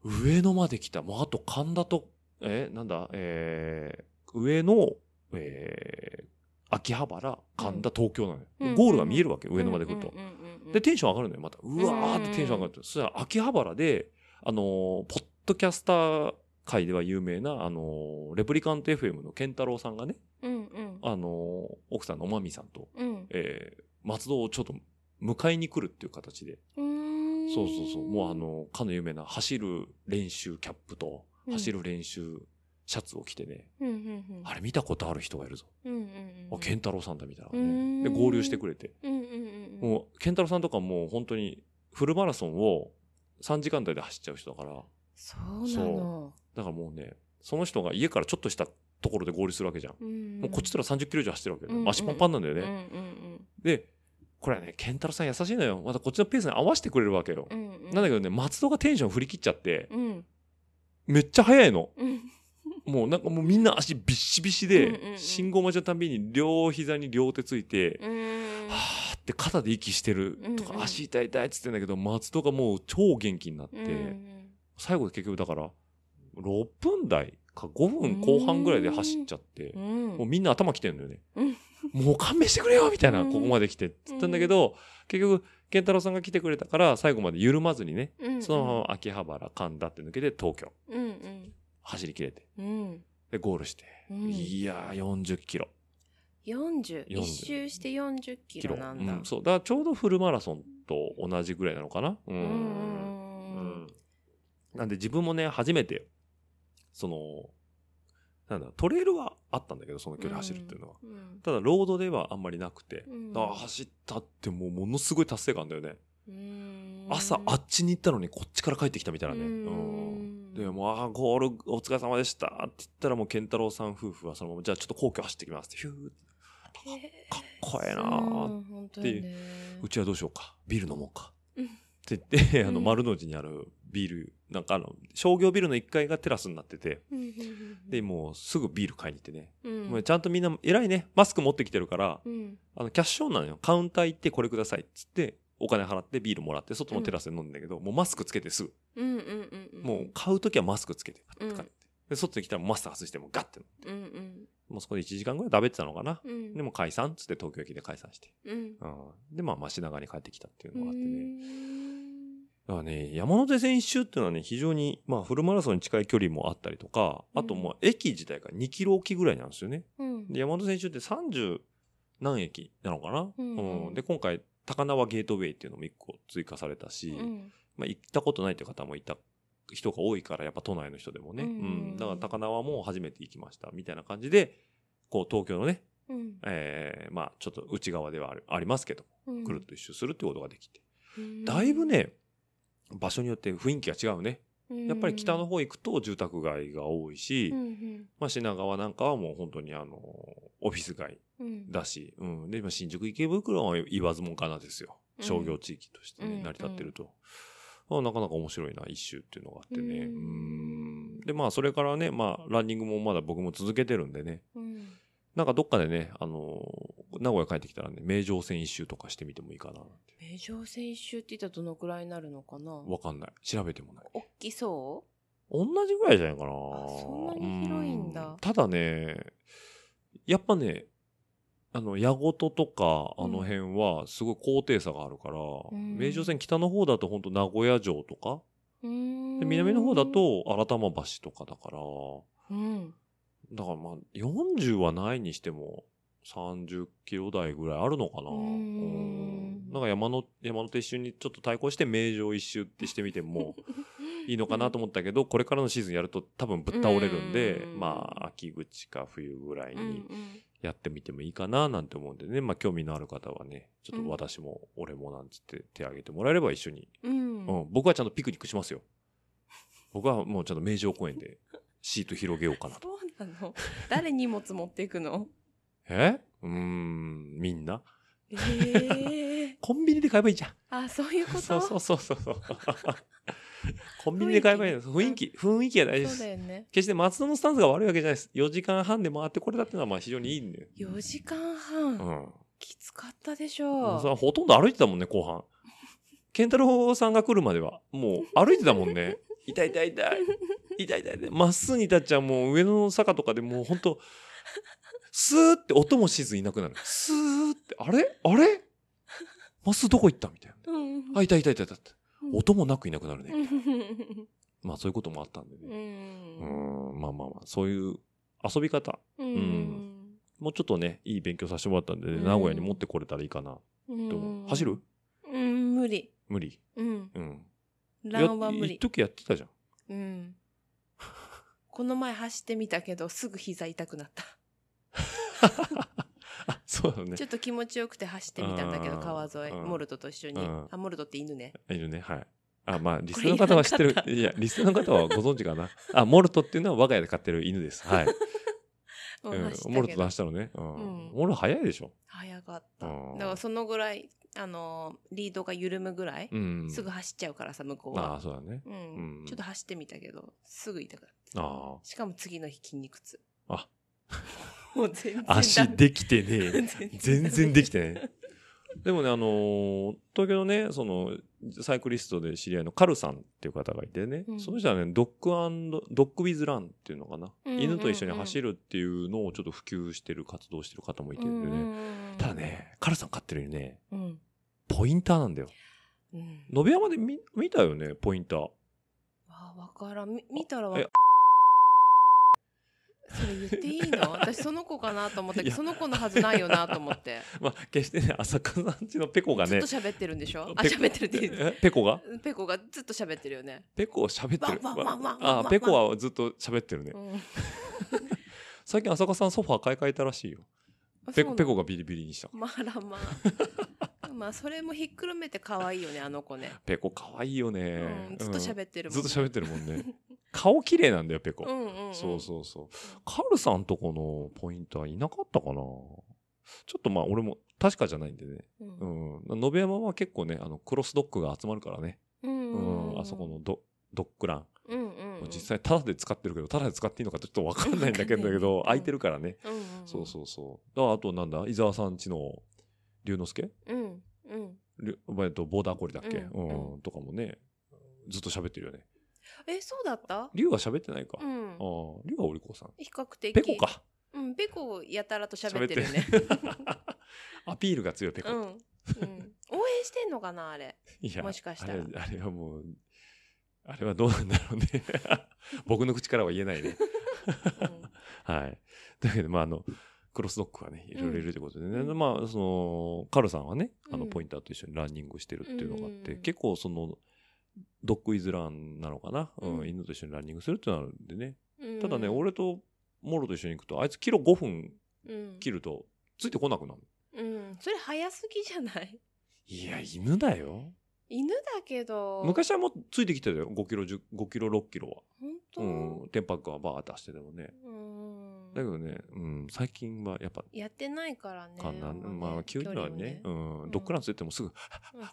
上野まで来た。もうあと神田と、え、なんだ、えー、上野、えー、秋葉原、神田、東京なのよ。うんゴールが見えるわけ、上野まで来ると。うんうんうんうんで、テンション上がるのよ、また。うわーってテンション上がると。そしたら、秋葉原で、あのーポッドキャスター界では有名な、あのーレプリカント FM の健太郎さんがね、うんうんあのー奥さんのおまみさんと、うんえー、松戸をちょっと迎えに来るっていう形で、うんそうそうそう、もうあの、かの有名な走る練習キャップと、うん。走る練習シャツを着てね、うんうんうん。あれ見たことある人がいるぞ。うんうんうんあ、健太郎さんだみたいなうん。ね。で、合流してくれて。うんうんうんもう、健太郎さんとかもう本当にフルマラソンを3時間台で走っちゃう人だから、そうなの。だからもうね、その人が家からちょっとしたところで合流するわけじゃん。うんもうこっちとら30キロ以上走ってるわけよ、うんね。足パンパンなんだよね。うんうん。で、これはね、健太郎さん優しいのよ。またこっちのペースに合わせてくれるわけよ。うんうん。なんだけどね、松戸がテンション振り切っちゃって、うん。めっちゃ速いの。うん。もうなんかもうみんな足ビッシビシで、うんうんうん。信号待ちのたんびに両膝に両手ついて、うん。はーって肩で息してるとか、うん。うん足痛い痛いっつってんだけど、松戸がもう超元気になって、うん最後で結局だから、6分台か5分後半ぐらいで走っちゃって、うん。もうみんな頭きてんのよね。うんもう勘弁してくれよみたいな、うん。ここまで来てって言ったんだけど、結局、健太郎さんが来てくれたから、最後まで緩まずにね、うんそのまま秋葉原、神田って抜けて東京、うんうん。走り切れて、うん。で、ゴールして、うん。いやー、40キロ。40 40一周して40キキロ。ロ。なんだ、うんそう。だからちょうどフルマラソンと同じぐらいなのかな？ううんなんで自分もね、初めて、その、なんだ、トレイルはあったんだけど、その距離走るっていうのは。うんただ、ロードではあんまりなくて、うんだから走ったってもうものすごい達成感だよね。うん朝あっちに行ったのにこっちから帰ってきたみたいなね。ううんん。で、もう、あーゴールお疲れ様でしたって言ったらもう健太郎さん夫婦はそのまま、じゃあちょっと皇居走ってきますって、ヒューへかっこええなうーん本当にねうちはどうしようか。ビール飲もうか。うんって言って、あの、うん丸の内にあるビール、なんかあの、商業ビルの1階がテラスになってて、で、もうすぐビール買いに行ってね。うんもうちゃんとみんな、偉いね、マスク持ってきてるから、うんあの、キャッシュオンなのよ。カウンター行ってこれくださいっつって、お金払ってビールもらって、外のテラスで飲んだけど、もうマスクつけてすぐ。もう買うときはマスクつけて、パッて買って。うんで、外に来たらマスク外してもうガッて。うんうんもうそこで1時間ぐらい食べてたのかな。うんでも解散っつって東京駅で解散して。うんうん。で、まあ、街中に帰ってきたっていううのがあってね。んだからね、山手線一周っていうのはね、非常に、まあ、フルマラソンに近い距離もあったりとか、あと、うんまあ、駅自体が2キロ置きぐらいなんですよね。うんで、山手線一周って30何駅なのかな、うんで、今回、高輪ゲートウェイっていうのも1個追加されたし、うんまあ、行ったことないっていう方もいた人が多いから、やっぱ都内の人でもね。ううんん。だから高輪も初めて行きました、みたいな感じで、こう、東京のね、うんえー、まあ、ちょっと内側ではあるありますけど、うんぐるっと一周するってことができて。うんだいぶね、場所によって雰囲気が違うね。うんやっぱり北の方行くと住宅街が多いし、うんうんまあ品川なんかはもう本当にあの、オフィス街うんだし、うん。で、今新宿池袋は言わずもがなですよ。うん商業地域としてね、うん成り立ってると。あなかなか面白いな、一周っていうのがあってね。ううんん。で、まあそれからね、まあランニングもまだ僕も続けてるんでね。うんなんかどっかでね、あの、名古屋帰ってきたらね、名城線一周とかしてみてもいいかな。名城線一周って言ったらどのくらいになるのかな？わかんない。調べてもない。大きそ同じぐらいじゃないかな。そんなに広いんだうただね、やっぱね、あの、矢事とか、あの辺は、すごい高低差があるから、ん。名城線北の方だと本当名古屋城とか、うーん。で南の方だと新玉橋とかだから、うん。だからまあ、40はないにしても、30キロ台ぐらいあるのかな。うーん。うん。なんか山の、山手一周にちょっと対抗して名城一周ってしてみても いいのかなと思ったけど、これからのシーズンやると多分ぶっ倒れるんで、うん。まあ、秋口か冬ぐらいうんにやってみてもいいかななんて思うんでね、まあ興味のある方はね、ちょっと私も俺もなんつって手挙げてもらえれば一緒に、うん。うん、僕はちゃんとピクニックしますよ。僕はもうちゃんと名城公園でシート広げようかなと。そうなの？誰荷物持っていくの？え？うーん、みんな？ええ コンビニで買えばいいじゃん。あそういうこと？そうそうそうそうそう。コンビニで買えばいいの。雰囲気、雰囲気が大事です。ね決して松戸のスタンスが悪いわけじゃないです。4時間半で回ってこれたっていうのはまあ非常にいいんだよ。4時間う半、ん。きつかったでしそょれはほとんど歩いてたもんね、後半。健太郎さんが来るまでは、もう歩いてたもんね。痛い痛い痛い。痛い痛い痛い。まっすぐに立っちゃうもう上の坂とかでもうほんと、スーって音もしずいなくなる。スーって、あれ？あれ？まっすぐどこ行った？みたいな。うんあ、いたいたいたいた。うん音もなくいなくなるね。う んまあそういうこともあったんでうね。んうん、まあまあまあ、そういう遊び方。うんもうちょっとね、いい勉強させてもらったんで、うん名古屋に持ってこれたらいいかな。走る？うん無理無理？うんうん。ランは無理や一時やってたじゃん。うんこの前走ってみたけどすぐ膝痛くなったあ、そうだねち。ょっと気持ちよくて走ってみたんだけどうん川沿いうんモルトと一緒にうんあモルトって犬ねいるね。はい。あ、まあ、リスナーの方は知ってるいや、リスナーの方はご存知かな。あ、モルトっていうのは我が家で飼ってる犬です。はい。ううんモルト出したのね。うん。うんモルト早いでしょ。早かったうんだからそのぐらいあのリードが緩むぐらいうん。すぐ走っちゃうからさ向こうああ、はそうだね。うんうんちょっと走ってみたけどすぐ痛くなったあしかも次の日筋肉痛あ。もう全然あ。足できてねえ。全全然できてねえ。でもね、あのー東京のね、その、サイクリストで知り合いのカルさんっていう方がいてね、うんその人はね、ドッグドッグウィズランっていうのかな、うんうんうん犬と一緒に走るっていうのをちょっと普及してる、活動してる方もいてるんでね。ただ。ね、カルさん飼ってるよね、うん。ポインターなんだよ。うん。延山で見見たよね、ポインター。あ、わからん。み見たらわえそれ言っていいの？私その子かなと思ったけいやど、その子のはずないよなと思って。まあ、決してね、浅香さんちのペコがねずっと、喋ってるんでしょ？あ、ペ喋ってるって言う。えペコが？ペコがずっと喋ってるよね。ペコ喋ってる。あ、ペコはずっと喋ってるねう。ん。最近浅香さんソファー買い替えたらしいよ。ペコ、ペコがビリビリにした。まあらまあ。まあそれもひっくるめて可愛いよねあの子ね。ペコ可愛いよね。うん、ずっと喋ってるもん、ずっと喋ってるもんね。顔綺麗なんだよ、ペコ。うんうん、うん。そうそうそう。カルさんとこのポイントはいなかったかな？ちょっとまあ俺も確かじゃないんでね。うん。うん。延山は結構ね、あの、クロスドッグが集まるからね。うんう。うんん。あそこのドドッグラン。うんうんうん。実際タダで使ってるけど、タダで使っていいのかちょっとわかんないんだけど、空いてるからね。うんうんうん。そうそうそう。ああとなんだ？伊沢さんちの龍之介？うんうん。りゅえっとボーダーコリだっけ？ううんん、うんとかもね、ずっと喋ってるよね。え、そうだった？龍は喋ってないか。あうん。あ、龍はお利口さん。比較的。ペコ。か。うん、ペコやたらと喋ってるよね。アピールが強いペコ。うん。うん。応援してんのかな、あれ？いや、もしかしたらあれはもう、あれはどうなんだろうね。僕の口からは言えないね。はい。だけど、まあ、あの、クロスドッグはね、いろいろいるということでね。うんまあ、その、カルさんはね、あの、うんポインターと一緒にランニングしてるっていうのがあって、うん結構その、ドッグイズランなのかな、うんうん犬と一緒にランニングするってなるんでね。うんただね、、俺とモロと一緒に行くと、あいつキロ5分うん。切ると、ついてこなくなる。うん。それ早すぎじゃない？いや、犬だよ。犬だけど。昔はもうついてきてたよ。5キロ、10 5キロ、6キロは。本当？うん。テンパックはバーって走っててもね。うん。だけどね、うん、最近はやっぱ、やってないからね。かな、まあ、急にはね、距離をうん、ドッグランついてもすぐ、うん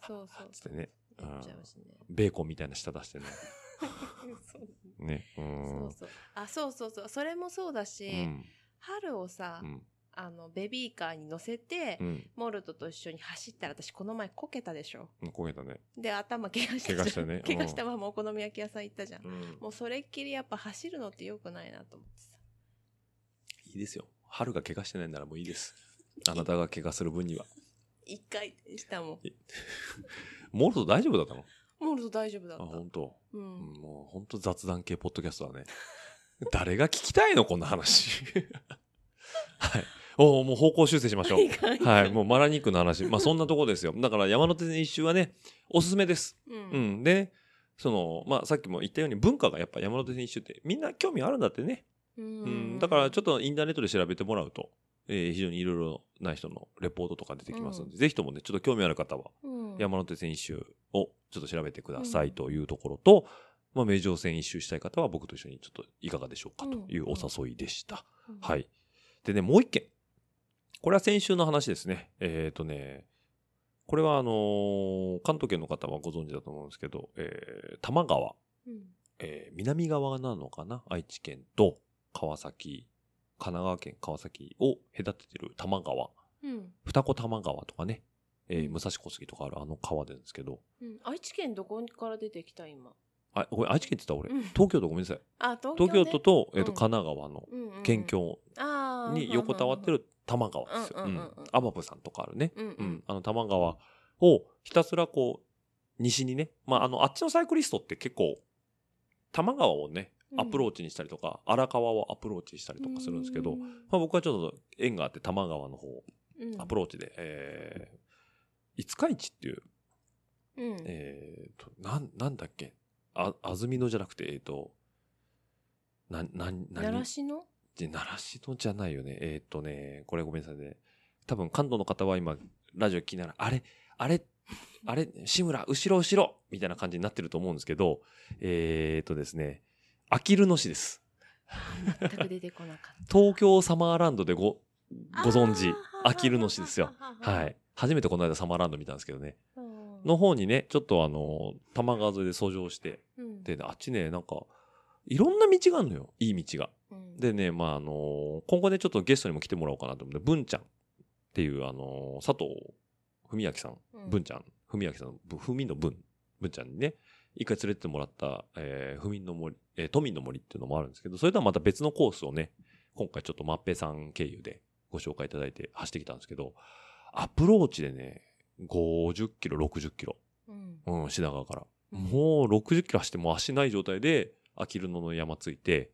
そうそうつってね、やっちゃうしね。ベーコンみたいな舌出してね。そうね、う。そうんそう。あ、そうそうそう。それもそうだし、うん。春をさ、うん。あの、ベビーカーに乗せて、うん。モルトと一緒に走ったら、私この前こけたでしょ。うん。焦げたね。で、頭怪我した。怪我したね怪我したままお好み焼き屋さん行ったじゃん。うん。もうそれっきりやっぱ走るのって良くないなと思ってさ。いいですよ。春が怪我してないならもういいです。あなたが怪我する分には。一回転したもん。モルト大丈夫だったの？モルト大丈夫だあ、った。本当。う。うんんもう本当雑談系ポッドキャストだね。誰が聞きたいの？こんな話。はい。おおもう方向修正しましょう。はい。もうマラニックの話。まあそんなとこですよ。だから山手線一周はね、おすすめです。う。うんん。でね、その、まあさっきも言ったように文化がやっぱ山手線一周ってみんな興味あるんだってね。ううん。だからちょっとインターネットで調べてもらうと、えー非常にいろいろな人のレポートとか出てきますので、ぜひともね、ちょっと興味ある方はうん、山手線一周をちょっと調べてくださいというところと、まあ、名城線一周したい方は僕と一緒にちょっといかがでしょうかというお誘いでした。うん。はい。でね、もう一件。これは先週の話ですね。えっ、とね、これはあのー関東圏の方はご存知だと思うんですけど、えー、多摩川、うん。えー南側なのかな？愛知県と川崎、神奈川県川崎を隔ててる多摩川。うん。二子玉川とかね、えーうん。武蔵小杉とかあるあの川なんですけど、うん。愛知県どこから出てきた今？あ、これ愛知県って言った俺、うん。東京都ごめんなさい。あ、東京、ね、東京都と、えっ、と、うん。神奈川の県境に横たわってる多摩川ですよ。うんんううん。さんとかあるね。うんうんうん。あの多摩川をひたすらこう、西にね、まあ、あの、あっちのサイクリストって結構、多摩川をね、アプローチにしたりとか、荒川をアプローチしたりとかするんですけど、まあ、僕はちょっと縁があって多摩川の方アプローチで、えー、五日市っていう、うん。えーと、なん、なんだっけ？あ、安曇野じゃなくて、えっ、と、な、な、何？習志野？で、習志野じゃないよね。えーっ、とね、これごめんなさいね。多分関東の方は今、ラジオ聞きながら、あれ、あれ、あれ、志村、後ろ後ろみたいな感じになってると思うんですけど、えーっとですね、あきる野市です。全く出てこなかった。東京サマーランドでご、ご存知、あきる野市ですよ。ははいい。初めてこの間サマーランド見たんですけどね。うんの方にね、ちょっとあの、多摩川沿いで遡上して、うんで、あっちね、なんか、いろんな道があるのよ。いい道が。うんでね、まあ、あの今後ね、ちょっとゲストにも来てもらおうかなと思って、文ちゃんっていう、あの佐藤文明さん、うん文ちゃん、文明さんのぶ、ふみの文、文ちゃんにね、一回連れてってもらった、えー、ふみの森、えー、都民の森っていうのもあるんですけど、それとはまた別のコースをね、今回ちょっとマッペさん経由でご紹介いただいて走ってきたんですけど、アプローチでね、50キロ、60キロ、うんうん、品川から。うんもう60キロ走ってもう足ない状態で、あきる野の山ついて、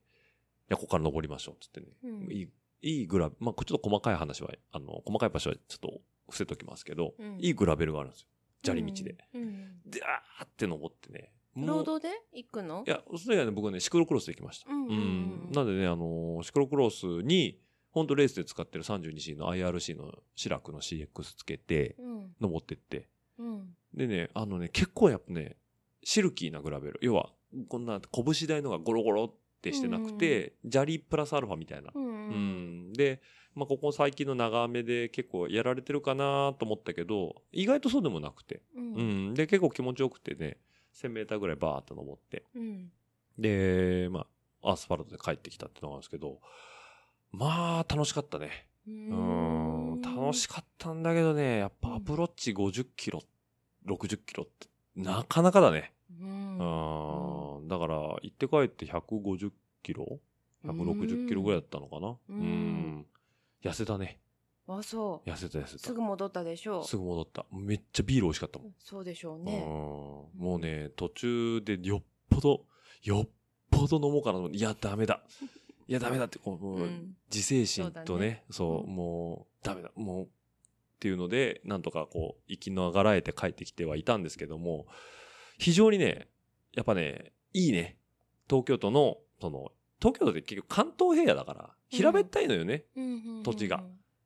いや、ここから登りましょう、つってね。うんいい、いいグラ、まあ、ちょっと細かい話は、あの、細かい場所はちょっと伏せときますけど、うんいいグラベルがあるんですよ。砂利道で。うんうんで、あーって登ってね。ロードで行くの？いや、それがね、僕はね、シクロクロスで行きました。うんうんうんなんでね、あのーシクロクロスに、本当レースで使ってる 32C の IRC のシラクの CX つけて、うん登ってって。うんでね、あのね、結構やっぱね、シルキーなグラベル。要は、こんな拳台のがゴロゴロってしてなくて、砂利プラスアルファみたいな。うんううんん。で、まあ、ここ最近の長雨で結構やられてるかなと思ったけど、意外とそうでもなくて。ううんん。で、結構気持ちよくてね、1000メーターぐらいバーっと登って。うんで、まあ、アスファルトで帰ってきたってのがあるんですけど、まあ、楽しかったね。ううん。楽しかったんだけどね、やっぱアプローチ50キロ、60キロって、なかなかだね。うんうん。だから、行って帰って150キロ ?160 キロぐらいだったのかな？ううんん。痩せたね。あそう。痩せた痩せた。すぐ戻ったでしょう。すぐ戻った。めっちゃビール美味しかったもん。そうでしょううん。ねもうね、途中でよっぽど、よっぽど飲もうかなと思っていや、ダメだ。いや、ダメだって、こう、もううん。自制心とね、そそうもう、ダメだ、もう、っていうので、なんとかこう、生きのあがらえて帰ってきてはいたんですけども、非常にね、やっぱね、いいね。東京都の、その、東京都って結局関東平野だから、平べったいのよね。土地が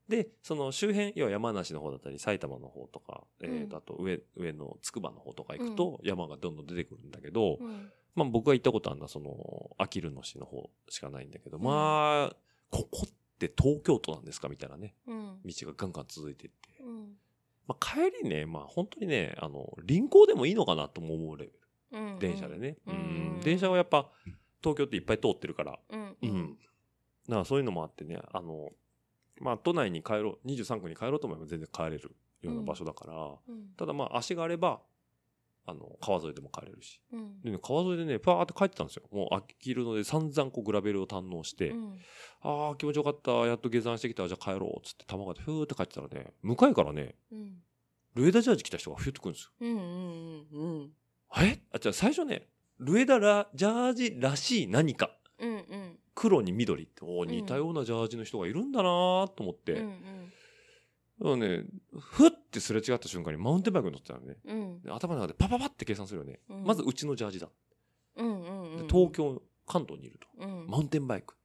で、その周辺、要は山梨の方だったり、埼玉の方とか、えーと、うん。あと上、上の筑波の方とか行くと、山がどんどん出てくるんだけど、うん。まあ僕が行ったことあるのは、その、あきる野市の方しかないんだけど、うん。まあ、ここって東京都なんですかみたいなね、うん。道がガンガン続いていって。うん。まあ帰りね、まあ本当にね、あの、臨港でもいいのかなとも思うレベル。うん。電車でね。ううん。ん。電車はやっぱ、東京っていっぱい通ってるから、うん。うん。だからそういうのもあってね、あの、まあ都内に帰ろう、23区に帰ろうと思えば全然帰れるような場所だから、うん。ただまあ足があれば、あの、川沿いでも帰れるし。うん。でね、川沿いでね、パーって帰ってたんですよ。もう飽きるので散々こうグラベルを堪能して、うん。ああ、気持ちよかった、やっと下山してきた、じゃあ帰ろう、つって玉川でふーって帰ってたらね、向かいからね、うん。ルエダジャージ着た人がふーってくるんですよ。うんうんうん。え？あ、じゃあ最初ね、ルエダラジャージらしい何か、うんうん黒に緑って、お似たようなジャージの人がいるんだなーと思って、うんだからね、ふってすれ違った瞬間にマウンテンバイクに乗ってたのね。うんで頭の中でパパパって計算するよね。うんまずうちのジャージだ。うんうんうんで東京、関東にいると。うんマウンテンバイク。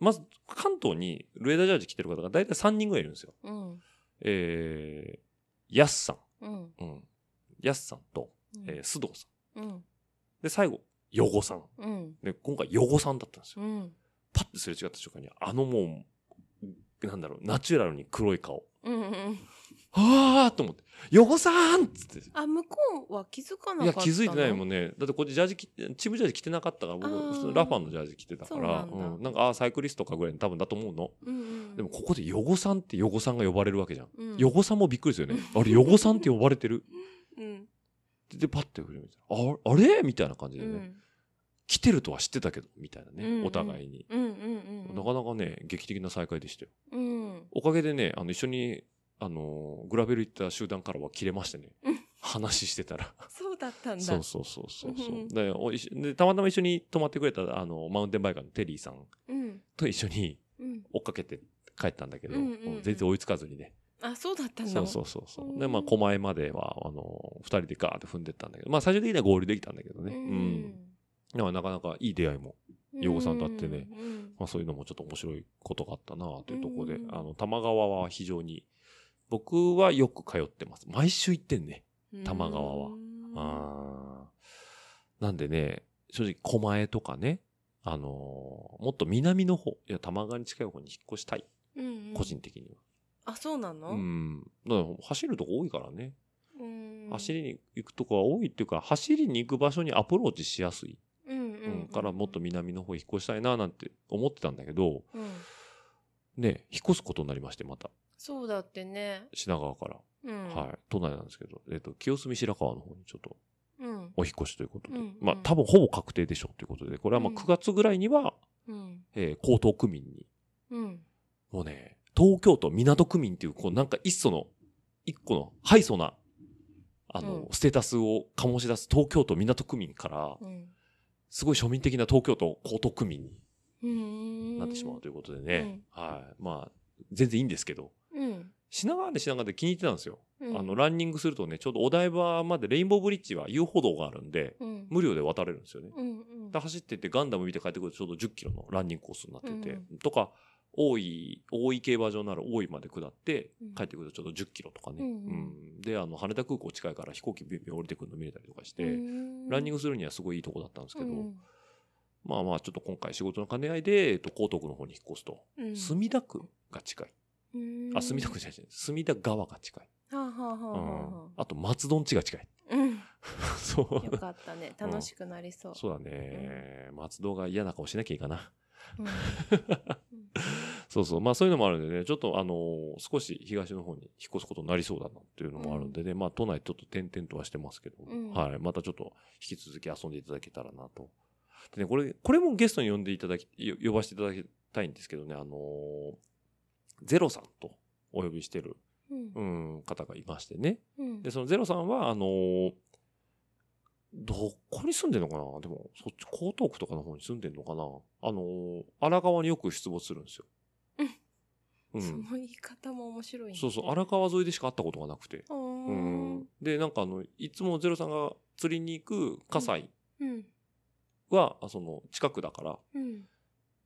まず、関東にルエダジャージ着てる方が大体3人ぐらいいるんですよ。うんえー、ヤスさうんん。うん。ヤスさんと、えー、須藤さん。うんで、最後、ヨゴさん。うんで、今回ヨゴさんだったんですよ。うんパッてすれ違った瞬間に、あのもう、なんだろう、ナチュラルに黒い顔。うんうんはぁーと思って、ヨゴさんっつって。あ向こうは気づかなかいや、ったの？気づいてないもんね。だってこっちジャージ着て、チームジャージ着てなかったから、僕、ラファンのジャージ着てたから、そうなんだうん。なんか、ああ、サイクリストかぐらいの多分だと思うの。うんうんでも、ここでヨゴさんってヨゴさんが呼ばれるわけじゃん。うんヨゴさんもびっくりですよね。あれ、ヨゴさんって呼ばれてる？うんで、パッて振り向いて、ああれ？みたいな感じでね、うん来てるとは知ってたけど、みたいなね、うんうんお互いに。うんうんうんなかなかね、劇的な再会でしたよ。うんおかげでね、あの、一緒に、あのーグラベル行った集団からは切れましてねうん。話してたら。そうだったんだそうそうそうそうそううんでおで、たまたま一緒に泊まってくれた、あの、マウンテンバイカーのテリーさんうんと一緒にうん追っかけて帰ったんだけど、うんうんうん全然追いつかずにね。あそうだったんだそうそうそうそうう。んで、まあ、狛江までは、あの、二人でガーって踏んでったんだけど、まあ、最終的には合流できたんだけどね。うん。だからなかなかいい出会いも、ヨゴさんと会ってねうんまあ、そういうのもちょっと面白いことがあったなというところで、うんあの、玉川は非常に、僕はよく通ってます。毎週行ってんね。うん玉川はうんあーなんでね、正直、狛江とかね、あのーもっと南の方、いや、玉川に近い方に引っ越したい。うんうん個人的には。あそうなの？うん。だから走るとこ多いからね。うん走りに行くとこが多いっていうか、走りに行く場所にアプローチしやすい。うんからもっと南の方引っ越したいななんて思ってたんだけど、うんね、引っ越すことになりまして、また。そうだってね品川から。うん。はい、都内なんですけど、えっ、と、清澄白河の方にちょっとうん。お引っ越しということで、うんまあ、うん多分ほぼ確定でしょうということで、これはまあうん9月ぐらいには、うん。えー江東区民に、うん。もうね、東京都港区民っていう、こうなんか一層の、一個の、敗訴な、あの、うんステータスを醸し出す東京都港区民から、うん。すごい庶民的な東京都江東区民にうん。なってしまうということでね、はい。まあ、全然いいんですけど、うん。品川で品川で気に入ってたんですよ。うん。あの、ランニングするとね、ちょうどお台場までレインボーブリッジは遊歩道があるんで、うん。無料で渡れるんですよね。で走ってってガンダム見て帰ってくるとちょうど10キロのランニングコースになってて、うとか、大井、大井競馬場なら大井まで下ってうん、帰ってくるとちょうど10キロとかね。うんうんで、あの、羽田空港近いから飛行機ビュンビュン降りてくるの見れたりとかして、うんランニングするにはすごいいいとこだったんですけど、うんまあまあちょっと今回仕事の兼ね合いで、えっと、江東区の方に引っ越すと、うん墨田区が近い。うんあ、墨田区じゃない、墨田川が近い。はあはあはあうんはあと、松戸んちが近い。あうん。そう。よかったね。楽しくなりそう。そうだね。松戸が嫌な顔しなきゃいいかな。うんそうそう。まあそういうのもあるんでね、ちょっとあのー少し東の方に引っ越すことになりそうだなっていうのもあるんでね、まあ都内ちょっと点々とはしてますけど、うんはい。またちょっと引き続き遊んでいただけたらなと。でね、これ、これもゲストに呼んでいただき、よ呼ばせていただきたいんですけどね、あのーゼロさんとお呼びしてる、うんうん、方がいましてね。うんで、そのゼロさんは、あのーどこに住んでんのかな？でも、そっち、江東区とかの方に住んでんのかな？あのー荒川によく出没するんですよ。うん。その言い方も面白いね。そうそう、荒川沿いでしか会ったことがなくて。ううんん。で、なんかあの、いつもゼロさんが釣りに行く葛西うん。は、あその、近くだから、うん。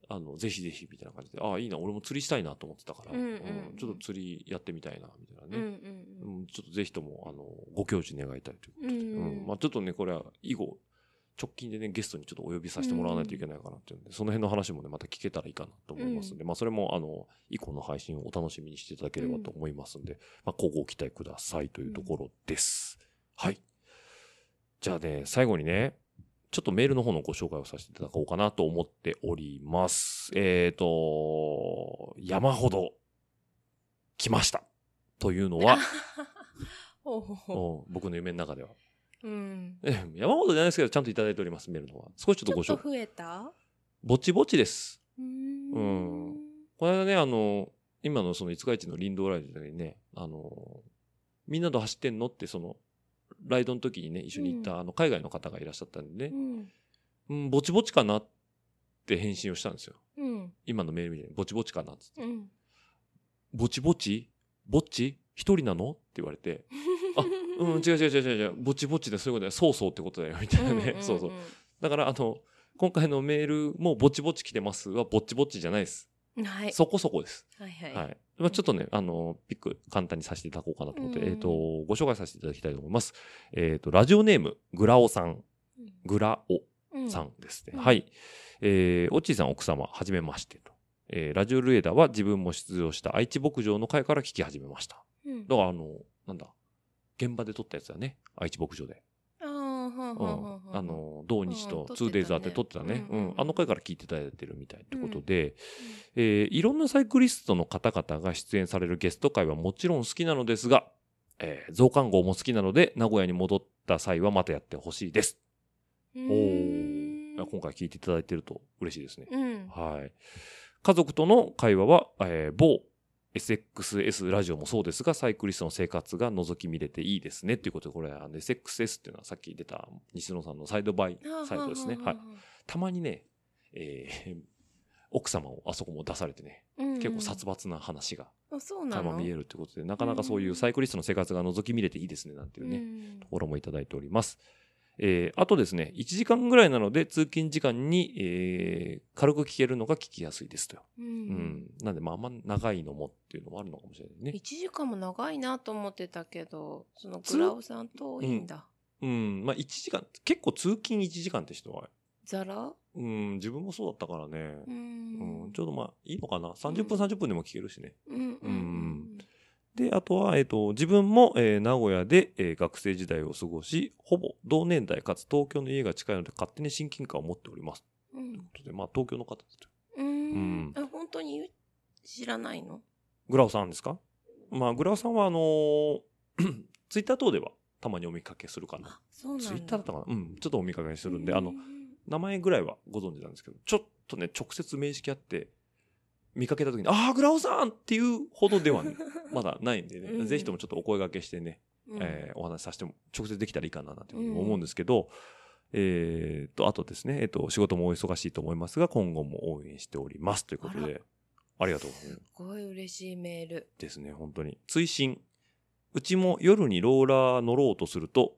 あの、ぜひぜひみたいな感じで、ああ、いいな、俺も釣りしたいなと思ってたから、うんうんうんちょっと釣りやってみたいな、みたいなうん。ね。うんちょっとぜひとも、あの、ご教授願いたいということで。うんうんまあちょっとね、これは以後、直近でね、ゲストにちょっとお呼びさせてもらわないといけないかなっていうんで、その辺の話もね、また聞けたらいいかなと思いますんで、まあそれも、あの、以降の配信をお楽しみにしていただければと思いますんで、まあ今後ご期待くださいというところです。はい。じゃあね、最後にね、ちょっとメールの方のご紹介をさせていただこうかなと思っております。えっ、と、山ほど来ました。というのは、僕の夢の中では。う。うん。ええ山ほどじゃないですけど、ちゃんといただいております、メールの方は。少しちょっとご紹介。ちょっと増えた？ぼちぼちです。う。うんこの間ね、あの、今のその五日市の林道ライドにね、あの、みんなと走ってんのって、その、ライドの時にね、一緒に行った、うんあの、海外の方がいらっしゃったんでね、うん。うん、ぼちぼちかなって返信をしたんですよ。うん。今のメールみたいに、ぼちぼちかなっつって。うん。ぼちぼち？ぼっち？一人なの？って言われて、あ、うん、違う違う違う違うぼちぼちでそういうことだよ、そうそうってことだよ、みたいなね。そうそう。だから、あの、今回のメールもぼちぼち来てますは、ぼっちぼっちじゃないです。うん。はい。そこそこです。はいはい。はい。まあ、ちょっとね、あの、ピック簡単にさせていただこうかなと思って、うんえっ、と、ご紹介させていただきたいと思います。えっ、と、ラジオネーム、グラオさん、グラオうんさんですね。うんはい。えー、オッチーさん奥様、はじめましてと。えー、ラジオルエダは自分も出場した愛知牧場の会から聞き始めました。うん。だから、あの、なんだ、現場で撮ったやつだね。愛知牧場で。ああ、の、同日うんと撮ってたね 2days あって撮ってたね。うん。あの回から聞いていただいてるみたいってことで、えーいろんなサイクリストの方々が出演されるゲスト会はもちろん好きなのですが、えー増刊号も好きなので、名古屋に戻った際はまたやってほしいです。うんおー今回聞いていただいてると嬉しいですね。うん。はい。家族との会話は、えー某 SXS ラジオもそうですが、サイクリストの生活が覗き見れていいですね。ということで、これ、SXS っていうのはさっき出た西野さんのサイドバイサイトですね。はい。たまにね、えー 奥様をあそこも出されてね、うん結構殺伐な話があ、そうなの？垣間見えるということで、なかなかそういうサイクリストの生活が覗き見れていいですね、なんていうね、ねところもいただいております。えーあとですね、1時間ぐらいなので通勤時間に、えー軽く聞けるのが聞きやすいですと。ううん。ん。なんで、まあ、あんま長いのもっていうのもあるのかもしれないね。1時間も長いなと思ってたけど、そのグラオさん遠いんだ。うん。まあ、1時間、結構通勤1時間って人は、ザラ？うん、自分もそうだったからね。ううんん。ちょうどまあ、いいのかな？30分、うん30分でも聞けるしね。うんうんうんで、あとは、えっ、と、自分も、えー名古屋で、えー学生時代を過ごし、ほぼ同年代かつ東京の家が近いので勝手に親近感を持っております。うんということで、まあ、東京の方ですと。うん。うんあ、本当に知らないの？グラオさんですか？まあ、グラオさんは、あのー ツイッター等ではたまにお見かけするかな。あそうツイッターだったかな？うん、ちょっとお見かけするんで、あのう、ん名前ぐらいはご存知なんですけど、ちょっとね、直接面識あって、見かけた時に、ああ、グラオさんっていうほどではね、まだないんでね、うんぜひともちょっとお声掛けしてね、うんえーお話しさせても、直接できたらいいかななんて思うんですけど、えーと、あとですね、えっ、と、仕事もお忙しいと思いますが、今後も応援しておりますということあで、ありがとうございますすごい嬉しいメール。ですね、本当に。追伸。うちも夜にローラー乗ろうとすると、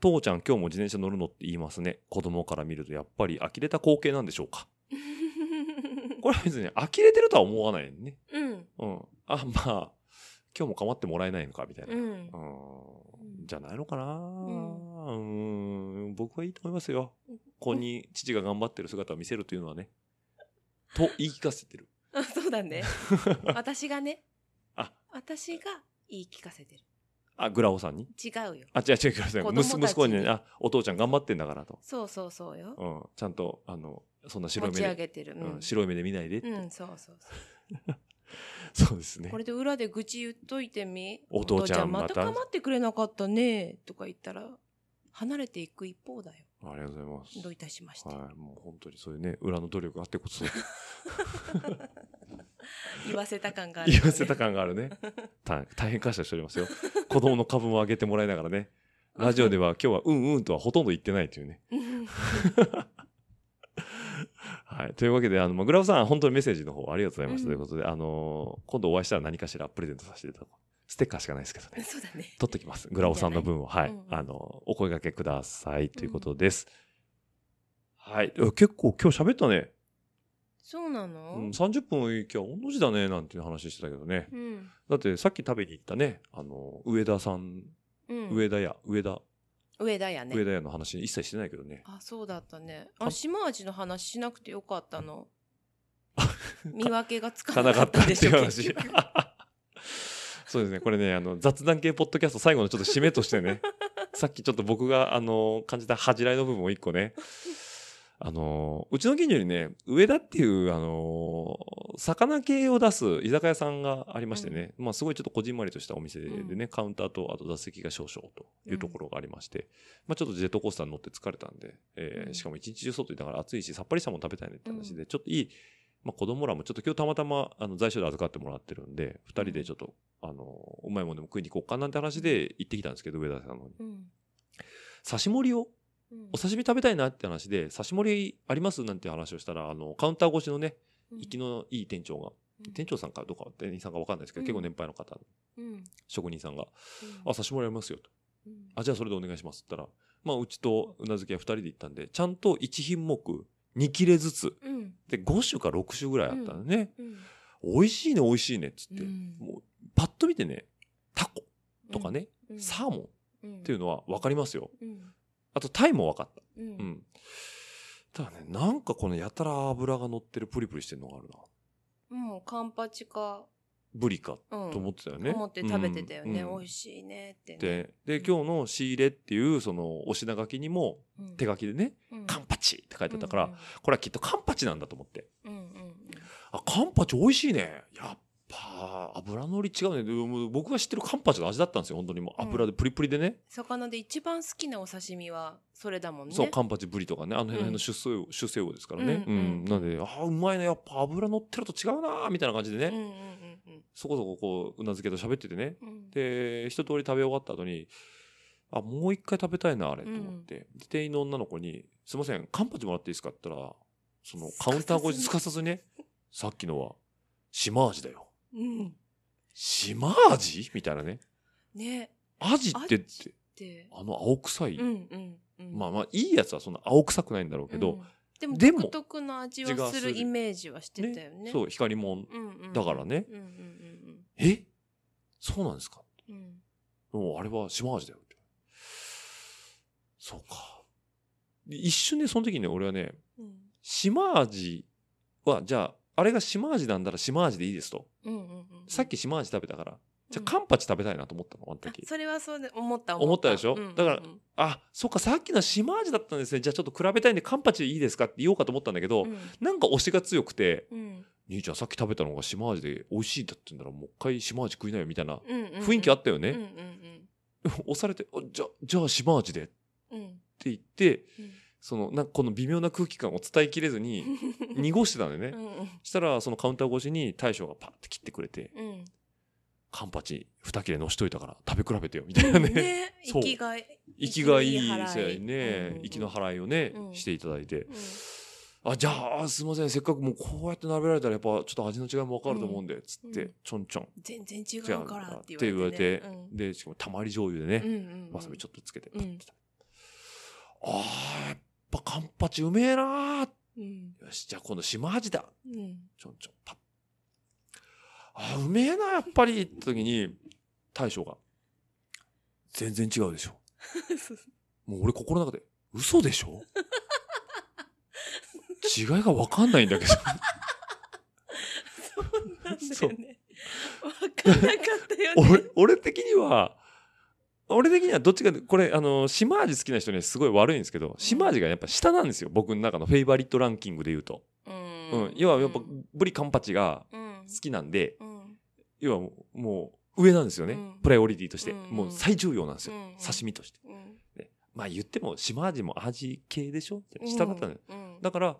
父ちゃん今日も自転車乗るのって言いますね。子供から見るとやっぱり呆れた光景なんでしょうか。これは別に呆れてるとは思わないね。うん。うん。あ、まあ、今日も構ってもらえないのか、みたいな。う。うんん。じゃないのかな、うん、ん。僕はいいと思いますよ。子に父が頑張ってる姿を見せるというのはね。と言い聞かせてる。あそうだね。私がね。あ私が言い聞かせてる。あ、グラオさんに？違うよ。あ、違う違う違う。息子にね、あ、お父ちゃん頑張ってんだからと。そうそうそうよ。うん。ちゃんと、あの、そんな白い目で、げてる。うん、白い目で見ないで。うん、そうそうそう。そうですねこ。れで裏で愚痴言っといてみ。お父ちゃんままた？た構ってくれなかったね。とか言ったら、離れていく一方だよ。ありがとうございます。どういたしまして。はい。もう本当にそういうね、裏の努力があってこそ、言わせた感がある、言わせた感があるね。大大変感謝しておりますよ。子供の株も上げてもらいながらね。ラジオでは今日はうんうんとはほとんど言ってないというね。うんはい。というわけで、あの、まあグラフさん、本当にメッセージの方ありがとうございます。うんということで、あのー今度お会いしたら何かしらプレゼントさせていただこう。ステッカーしかないですけどね。そうだね。取っときます。グラオさんの分を。はい。うんうんあの、お声掛けください。ということです。はい。え結構今日喋ったね。そうなの？うん、30分行きゃ同じだね、なんていう話してたけどね。うん。だってさっき食べに行ったね、あの、上田さん、うん。上田屋、上田、上田やね。上田屋の話一切してないけどね。あ、そうだったね。ああ、島味の話しなくてよかったの？見分けがつかかなかっなかったでしょ、ていう話結局。そうですね。これね、あの、雑談系ポッドキャスト最後のちょっと締めとしてね、さっきちょっと僕が、あの、感じた恥じらいの部分を一個ね、あの、うちの近所にね、上田っていう、あの、魚系を出す居酒屋さんがありましてね、まあすごいちょっとこじんまりとしたお店でね、うん。カウンターとあと座席が少々というところがありまして、まあちょっとジェットコースターに乗って疲れたんで、えーうん。しかも一日中外いたから暑いし、さっぱりしたもの食べたいねって話で、ちょっといい、まあ子供らもちょっと今日たまたまあの在所で預かってもらってるんで、二人でちょっと、あの、うまいものでも食いに行こうかなんて話で行ってきたんですけど、上田さんの方に。うん。刺し盛りを、うんお刺身食べたいなって話で、刺し盛りあります？なんて話をしたら、あの、カウンター越しのね、生きのいい店長が、うん店長さんかどうか店員さんかわかんないですけど、うん結構年配の方、うん。職人さんが、うんあ、刺し盛りありますよと。うんあ、じゃあそれでお願いしますって言ったら、まあ、うちとうなずきは二人で行ったんで、ちゃんと1品目、2切れずつ、うん。で、5種か6種ぐらいあったのね。うん。美味しいね、美味しいね、っつって。うんもう、パッと見てね、タコとかね、うんサーモンうんっていうのは分かりますよ。うん。あと、タイも分かった。う。うんん。ただね、なんかこのやたら油が乗ってるプリプリしてるのがあるな。もうカンパチか、ブリかうん。と思ってたよね。思って食べてたよね。うんうん美味しいねってね。で、で、今日の仕入れっていう、その、お品書きにも、うん手書きでね、うんカンパチって書いてあったから、これはきっとカンパチなんだと思って。うんうんうんあ、カンパチ美味しいね。やっぱ、油のり違うね。僕が知ってるカンパチの味だったんですよ。本当にもう油でプリプリでね。魚で一番好きなお刺身はそれだもんね。そう、カンパチブリとかね。あの辺うんの出世魚、出世魚ですからね。う。うんんうんなんで、あ、うまいね。やっぱ油乗ってると違うなみたいな感じでね。うんうんうんそこそここう、うなずけと喋っててね。うんうん。で、一通り食べ終わった後に、あ、もう一回食べたいな、あれ、と思って。で店員の女の子に、すいません、カンパチもらっていいですかって言ったら、その、カウンター越しすかさずにね、さっきのは、島味だよ。うん。島味みたいなね。ね。味って？って、で。あの青臭い？うんうんうん。まあまあ、いいやつはそんな青臭くないんだろうけど、うん、でも独特の味はするイメージはしてたよね。そう、光もん。うんうん。だからねうんうんえ？そうなんですか？うんうん。もうあれは島味だよって。そうか。で一瞬ね、その時にね、俺はね、うん島味は、じゃあ、あれが島味なんだら島味でいいですと。うんうんうん。さっき島味食べたから、じゃカンパチ食べたいなと思ったの、あのあ時。それはそうで思った思ったでしょ？うん。うんうんだからあ、そっか、さっきの島味だったんですね。じゃあちょっと比べたいんでカンパチでいいですかって言おうかと思ったんだけど、うん。なんか推しが強くて、うん。兄ちゃんさっき食べたのが島味で美味しいんだって言うんだらもう一回島味食いなよみたいな雰囲気あったよね。うんうんうん。押されて、あじゃ、じゃあ島味で。ってうん言って、うんその、なこの微妙な空気感を伝えきれずに、濁してたんだよね。うんしたら、そのカウンター越しに大将がパッて切ってくれて、うん。カンパチ2切れのしといたから食べ比べてよ、みたいなね。ね。そう。生きがい。生きがいいいね、うきの払いをね、うん。していただいて、うん。あ、じゃあ、すいません、せっかくもうこうやって並べられたらやっぱちょっと味の違いもわかると思うんで、つって、うん。ちょんちょん。全然違うからっってて言われて、うん。で、しかもたまり醤油でね、うんうんうん。わさびちょっとつけて、うんパッて食べあー、やっぱカンパチうめえなーうんよし、じゃあ今度島味だ。うんちょんちょん、パッ。あー、うめえな、やっぱりって時に、大将が、全然違うでしょ。もう俺心の中で、嘘でしょ？違いがわかんないんだけど。そうなんだよね分かんなかったよね俺、俺的には、俺的にはどっちかで、これ、あの、島味好きな人にはすごい悪いんですけど、島味がやっぱ下なんですよ。僕の中のフェイバリットランキングで言うと。ううん。要はやっぱ、ブリカンパチがうん好きなんで、うん要はもう上なんですよね。うんプライオリティとして。うんもう最重要なんですよ。うん刺身として。うんねまあ言っても島味も味系でしょ？って下だったのよ。うんだから、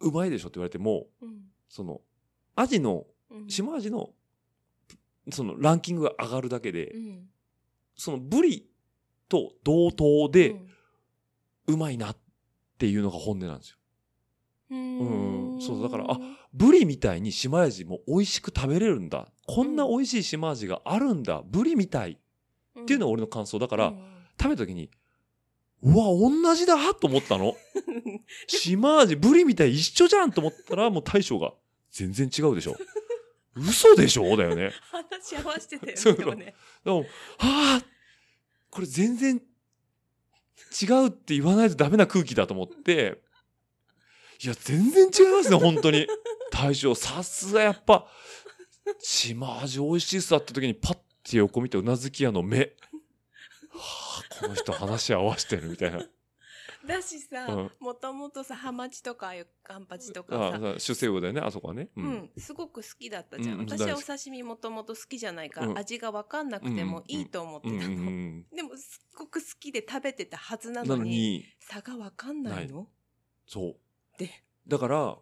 うまいでしょって言われても、うんその、味の、うん島味の、そのランキングが上がるだけで、うんそのブリと同等うでんうまいなっていうのが本音なんですよ。うんうんそうだからあブリみたいに島味も美味しく食べれるんだ。こんな美味しい島味があるんだ。ブリみたいっていうのが俺の感想だから、食べた時に、うわ、同じだと思ったの？島味、ブリみたい一緒じゃんと思ったら、もう大将が、全然違うでしょ。嘘でしょ？だよね。話し合わせてたよそうねでもねでも、はあ、これ全然違うって言わないとダメな空気だと思って、いや、全然違いますね、本当に。大将、さすがやっぱ、島味美味しいっすだった時にパッて横見てうなずき屋の目。はあ、この人話合わせてるみたいな。だしさうん。もともとさハマチとかああいうカンパチとあかさあ主成分だよね、あそこはね。う。うん。ん、すごく好きだったじゃん、うん私はお刺身もともと好きじゃないから、うん。味が分かんなくてもいいと思ってたの。でもすっごく好きで食べてたはずななののにに、差が分かんないの？そう。で。だから、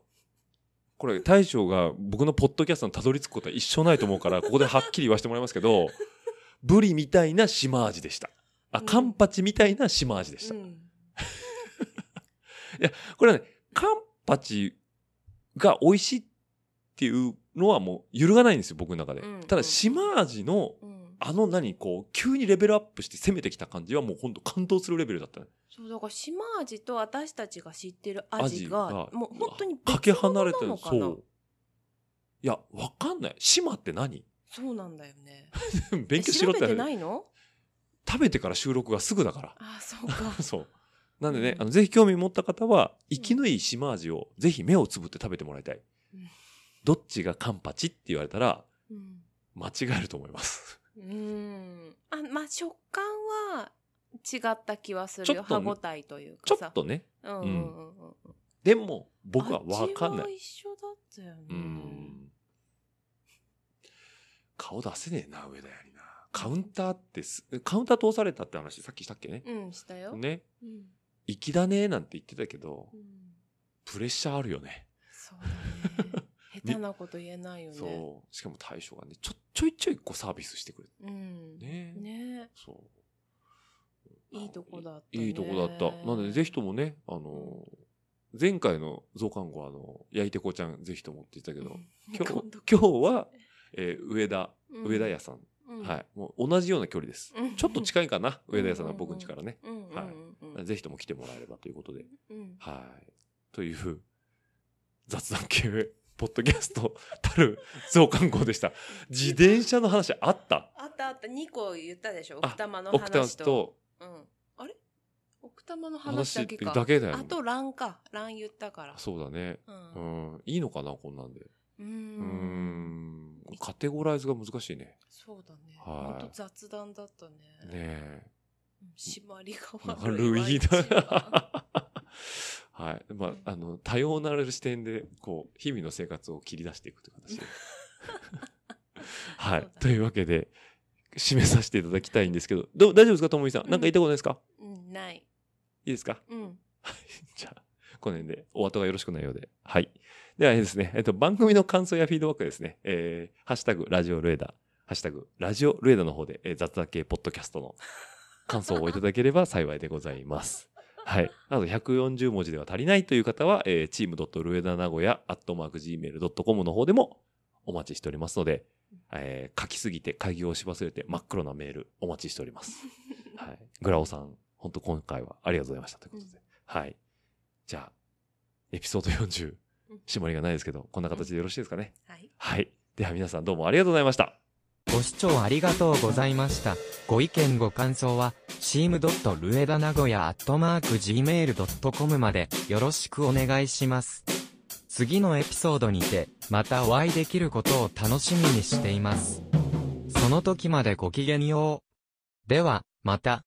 これ大将が僕のポッドキャストにたどり着くことは一生ないと思うから、ここではっきり言わせてもらいますけど、ブリみたいな島味でした。あ、うん。カンパチみたいな島味でした。うんこれはね、カンパチが美味しいっていうのはもう揺るがないんですよ、僕の中で。うんただ、島味の、うんあの何、こう、急にレベルアップして攻めてきた感じはもう本当感動するレベルだったね。そうだから島味と私たちが知ってる味がもう本当にかけ離れてるそう。いや、わかんない。島って何？そうなんだよね 勉強しろってえ調べてないの？食べてから収録がすぐだから。あそうか そう。なんでね、うんあの、ぜひ興味持った方は、生きのいい島味をぜひ目をつぶって食べてもらいたい。うんどっちがカンパチって言われたら、うん間違えると思います。うんあまあ食感は違った気はするよ歯ごたえというちょっとね。うんうんうんうんでも、僕はわかんな。い一緒だったよねうん。顔出せねえな、上田やりな。カウンターってす、カウンター通されたって話さっきしたっけね？うんしたよ、ね。うん粋だねなんて言ってたけどう、ん、プレッシャーあるよね。そうだね 下手なこと言えないよねそう。しかも大将がね、ちょ、ちょいちょいこうサービスしてくれる。うんねねそう。いいとこだったねいいとこだった。なので、ぜひともね、あの、前回の増刊号、あの、焼いてこちゃん、ぜひともって言ったけど、今日、今日は、えー上田、上田屋さん。はい。もう同じような距離です。うん。ちょっと近いかな、上田屋さんは僕ん家からね。うんうんはい。うんうんぜひとも来てもらえればということで。うん。はい。という、雑談系、ポッドキャストたる増刊号でした。自転車の話あった？あったあった。2個言ったでしょ？あ奥多摩の奥多摩話と。とうん、あれ？奥多摩の話だ話けかだけだよあとランか。ラン言ったから。そうだね。ううん。ん。いいのかな、こんなんで。ううーん。カテゴライズが難しいね。そうだねはいほんと雑談だったねねえ。うん締まりが悪い。はい。まあうん、あの、多様なる視点で、こう、日々の生活を切り出していくという形で。はい。というわけで、締めさせていただきたいんですけど、どう大丈夫ですかともみさん？なんか言いたことないですか、うん、ない。いいですか？うん。じゃあ、この辺でお後がよろしくないようで。はい。ではですね、えっと、番組の感想やフィードバックですね、えー、ハッシュタグ、ラジオルエダ、ハッシュタグ、ラジオルエダの方で、えー雑談系ポッドキャストの感想をいただければ 幸いでございます。はい。なので、140文字では足りないという方は、えー、チームルエダ名古屋、アットマーク Gmail.com の方でもお待ちしておりますので、えー書きすぎて、鍵を押し忘れて真っ黒なメールお待ちしております。はい。グラオさん、本当今回はありがとうございましたということで。はい。じゃあ、エピソード40うん、締まりがないですけど、こんな形でよろしいですかね？はい。はい。では皆さんどうもありがとうございました。ご視聴ありがとうございました。ご意見ご感想は、チームドットルエダ名古屋アットマーク Gmail.com までよろしくお願いします。次のエピソードにて、またお会いできることを楽しみにしています。その時までごきげんよう。では、また。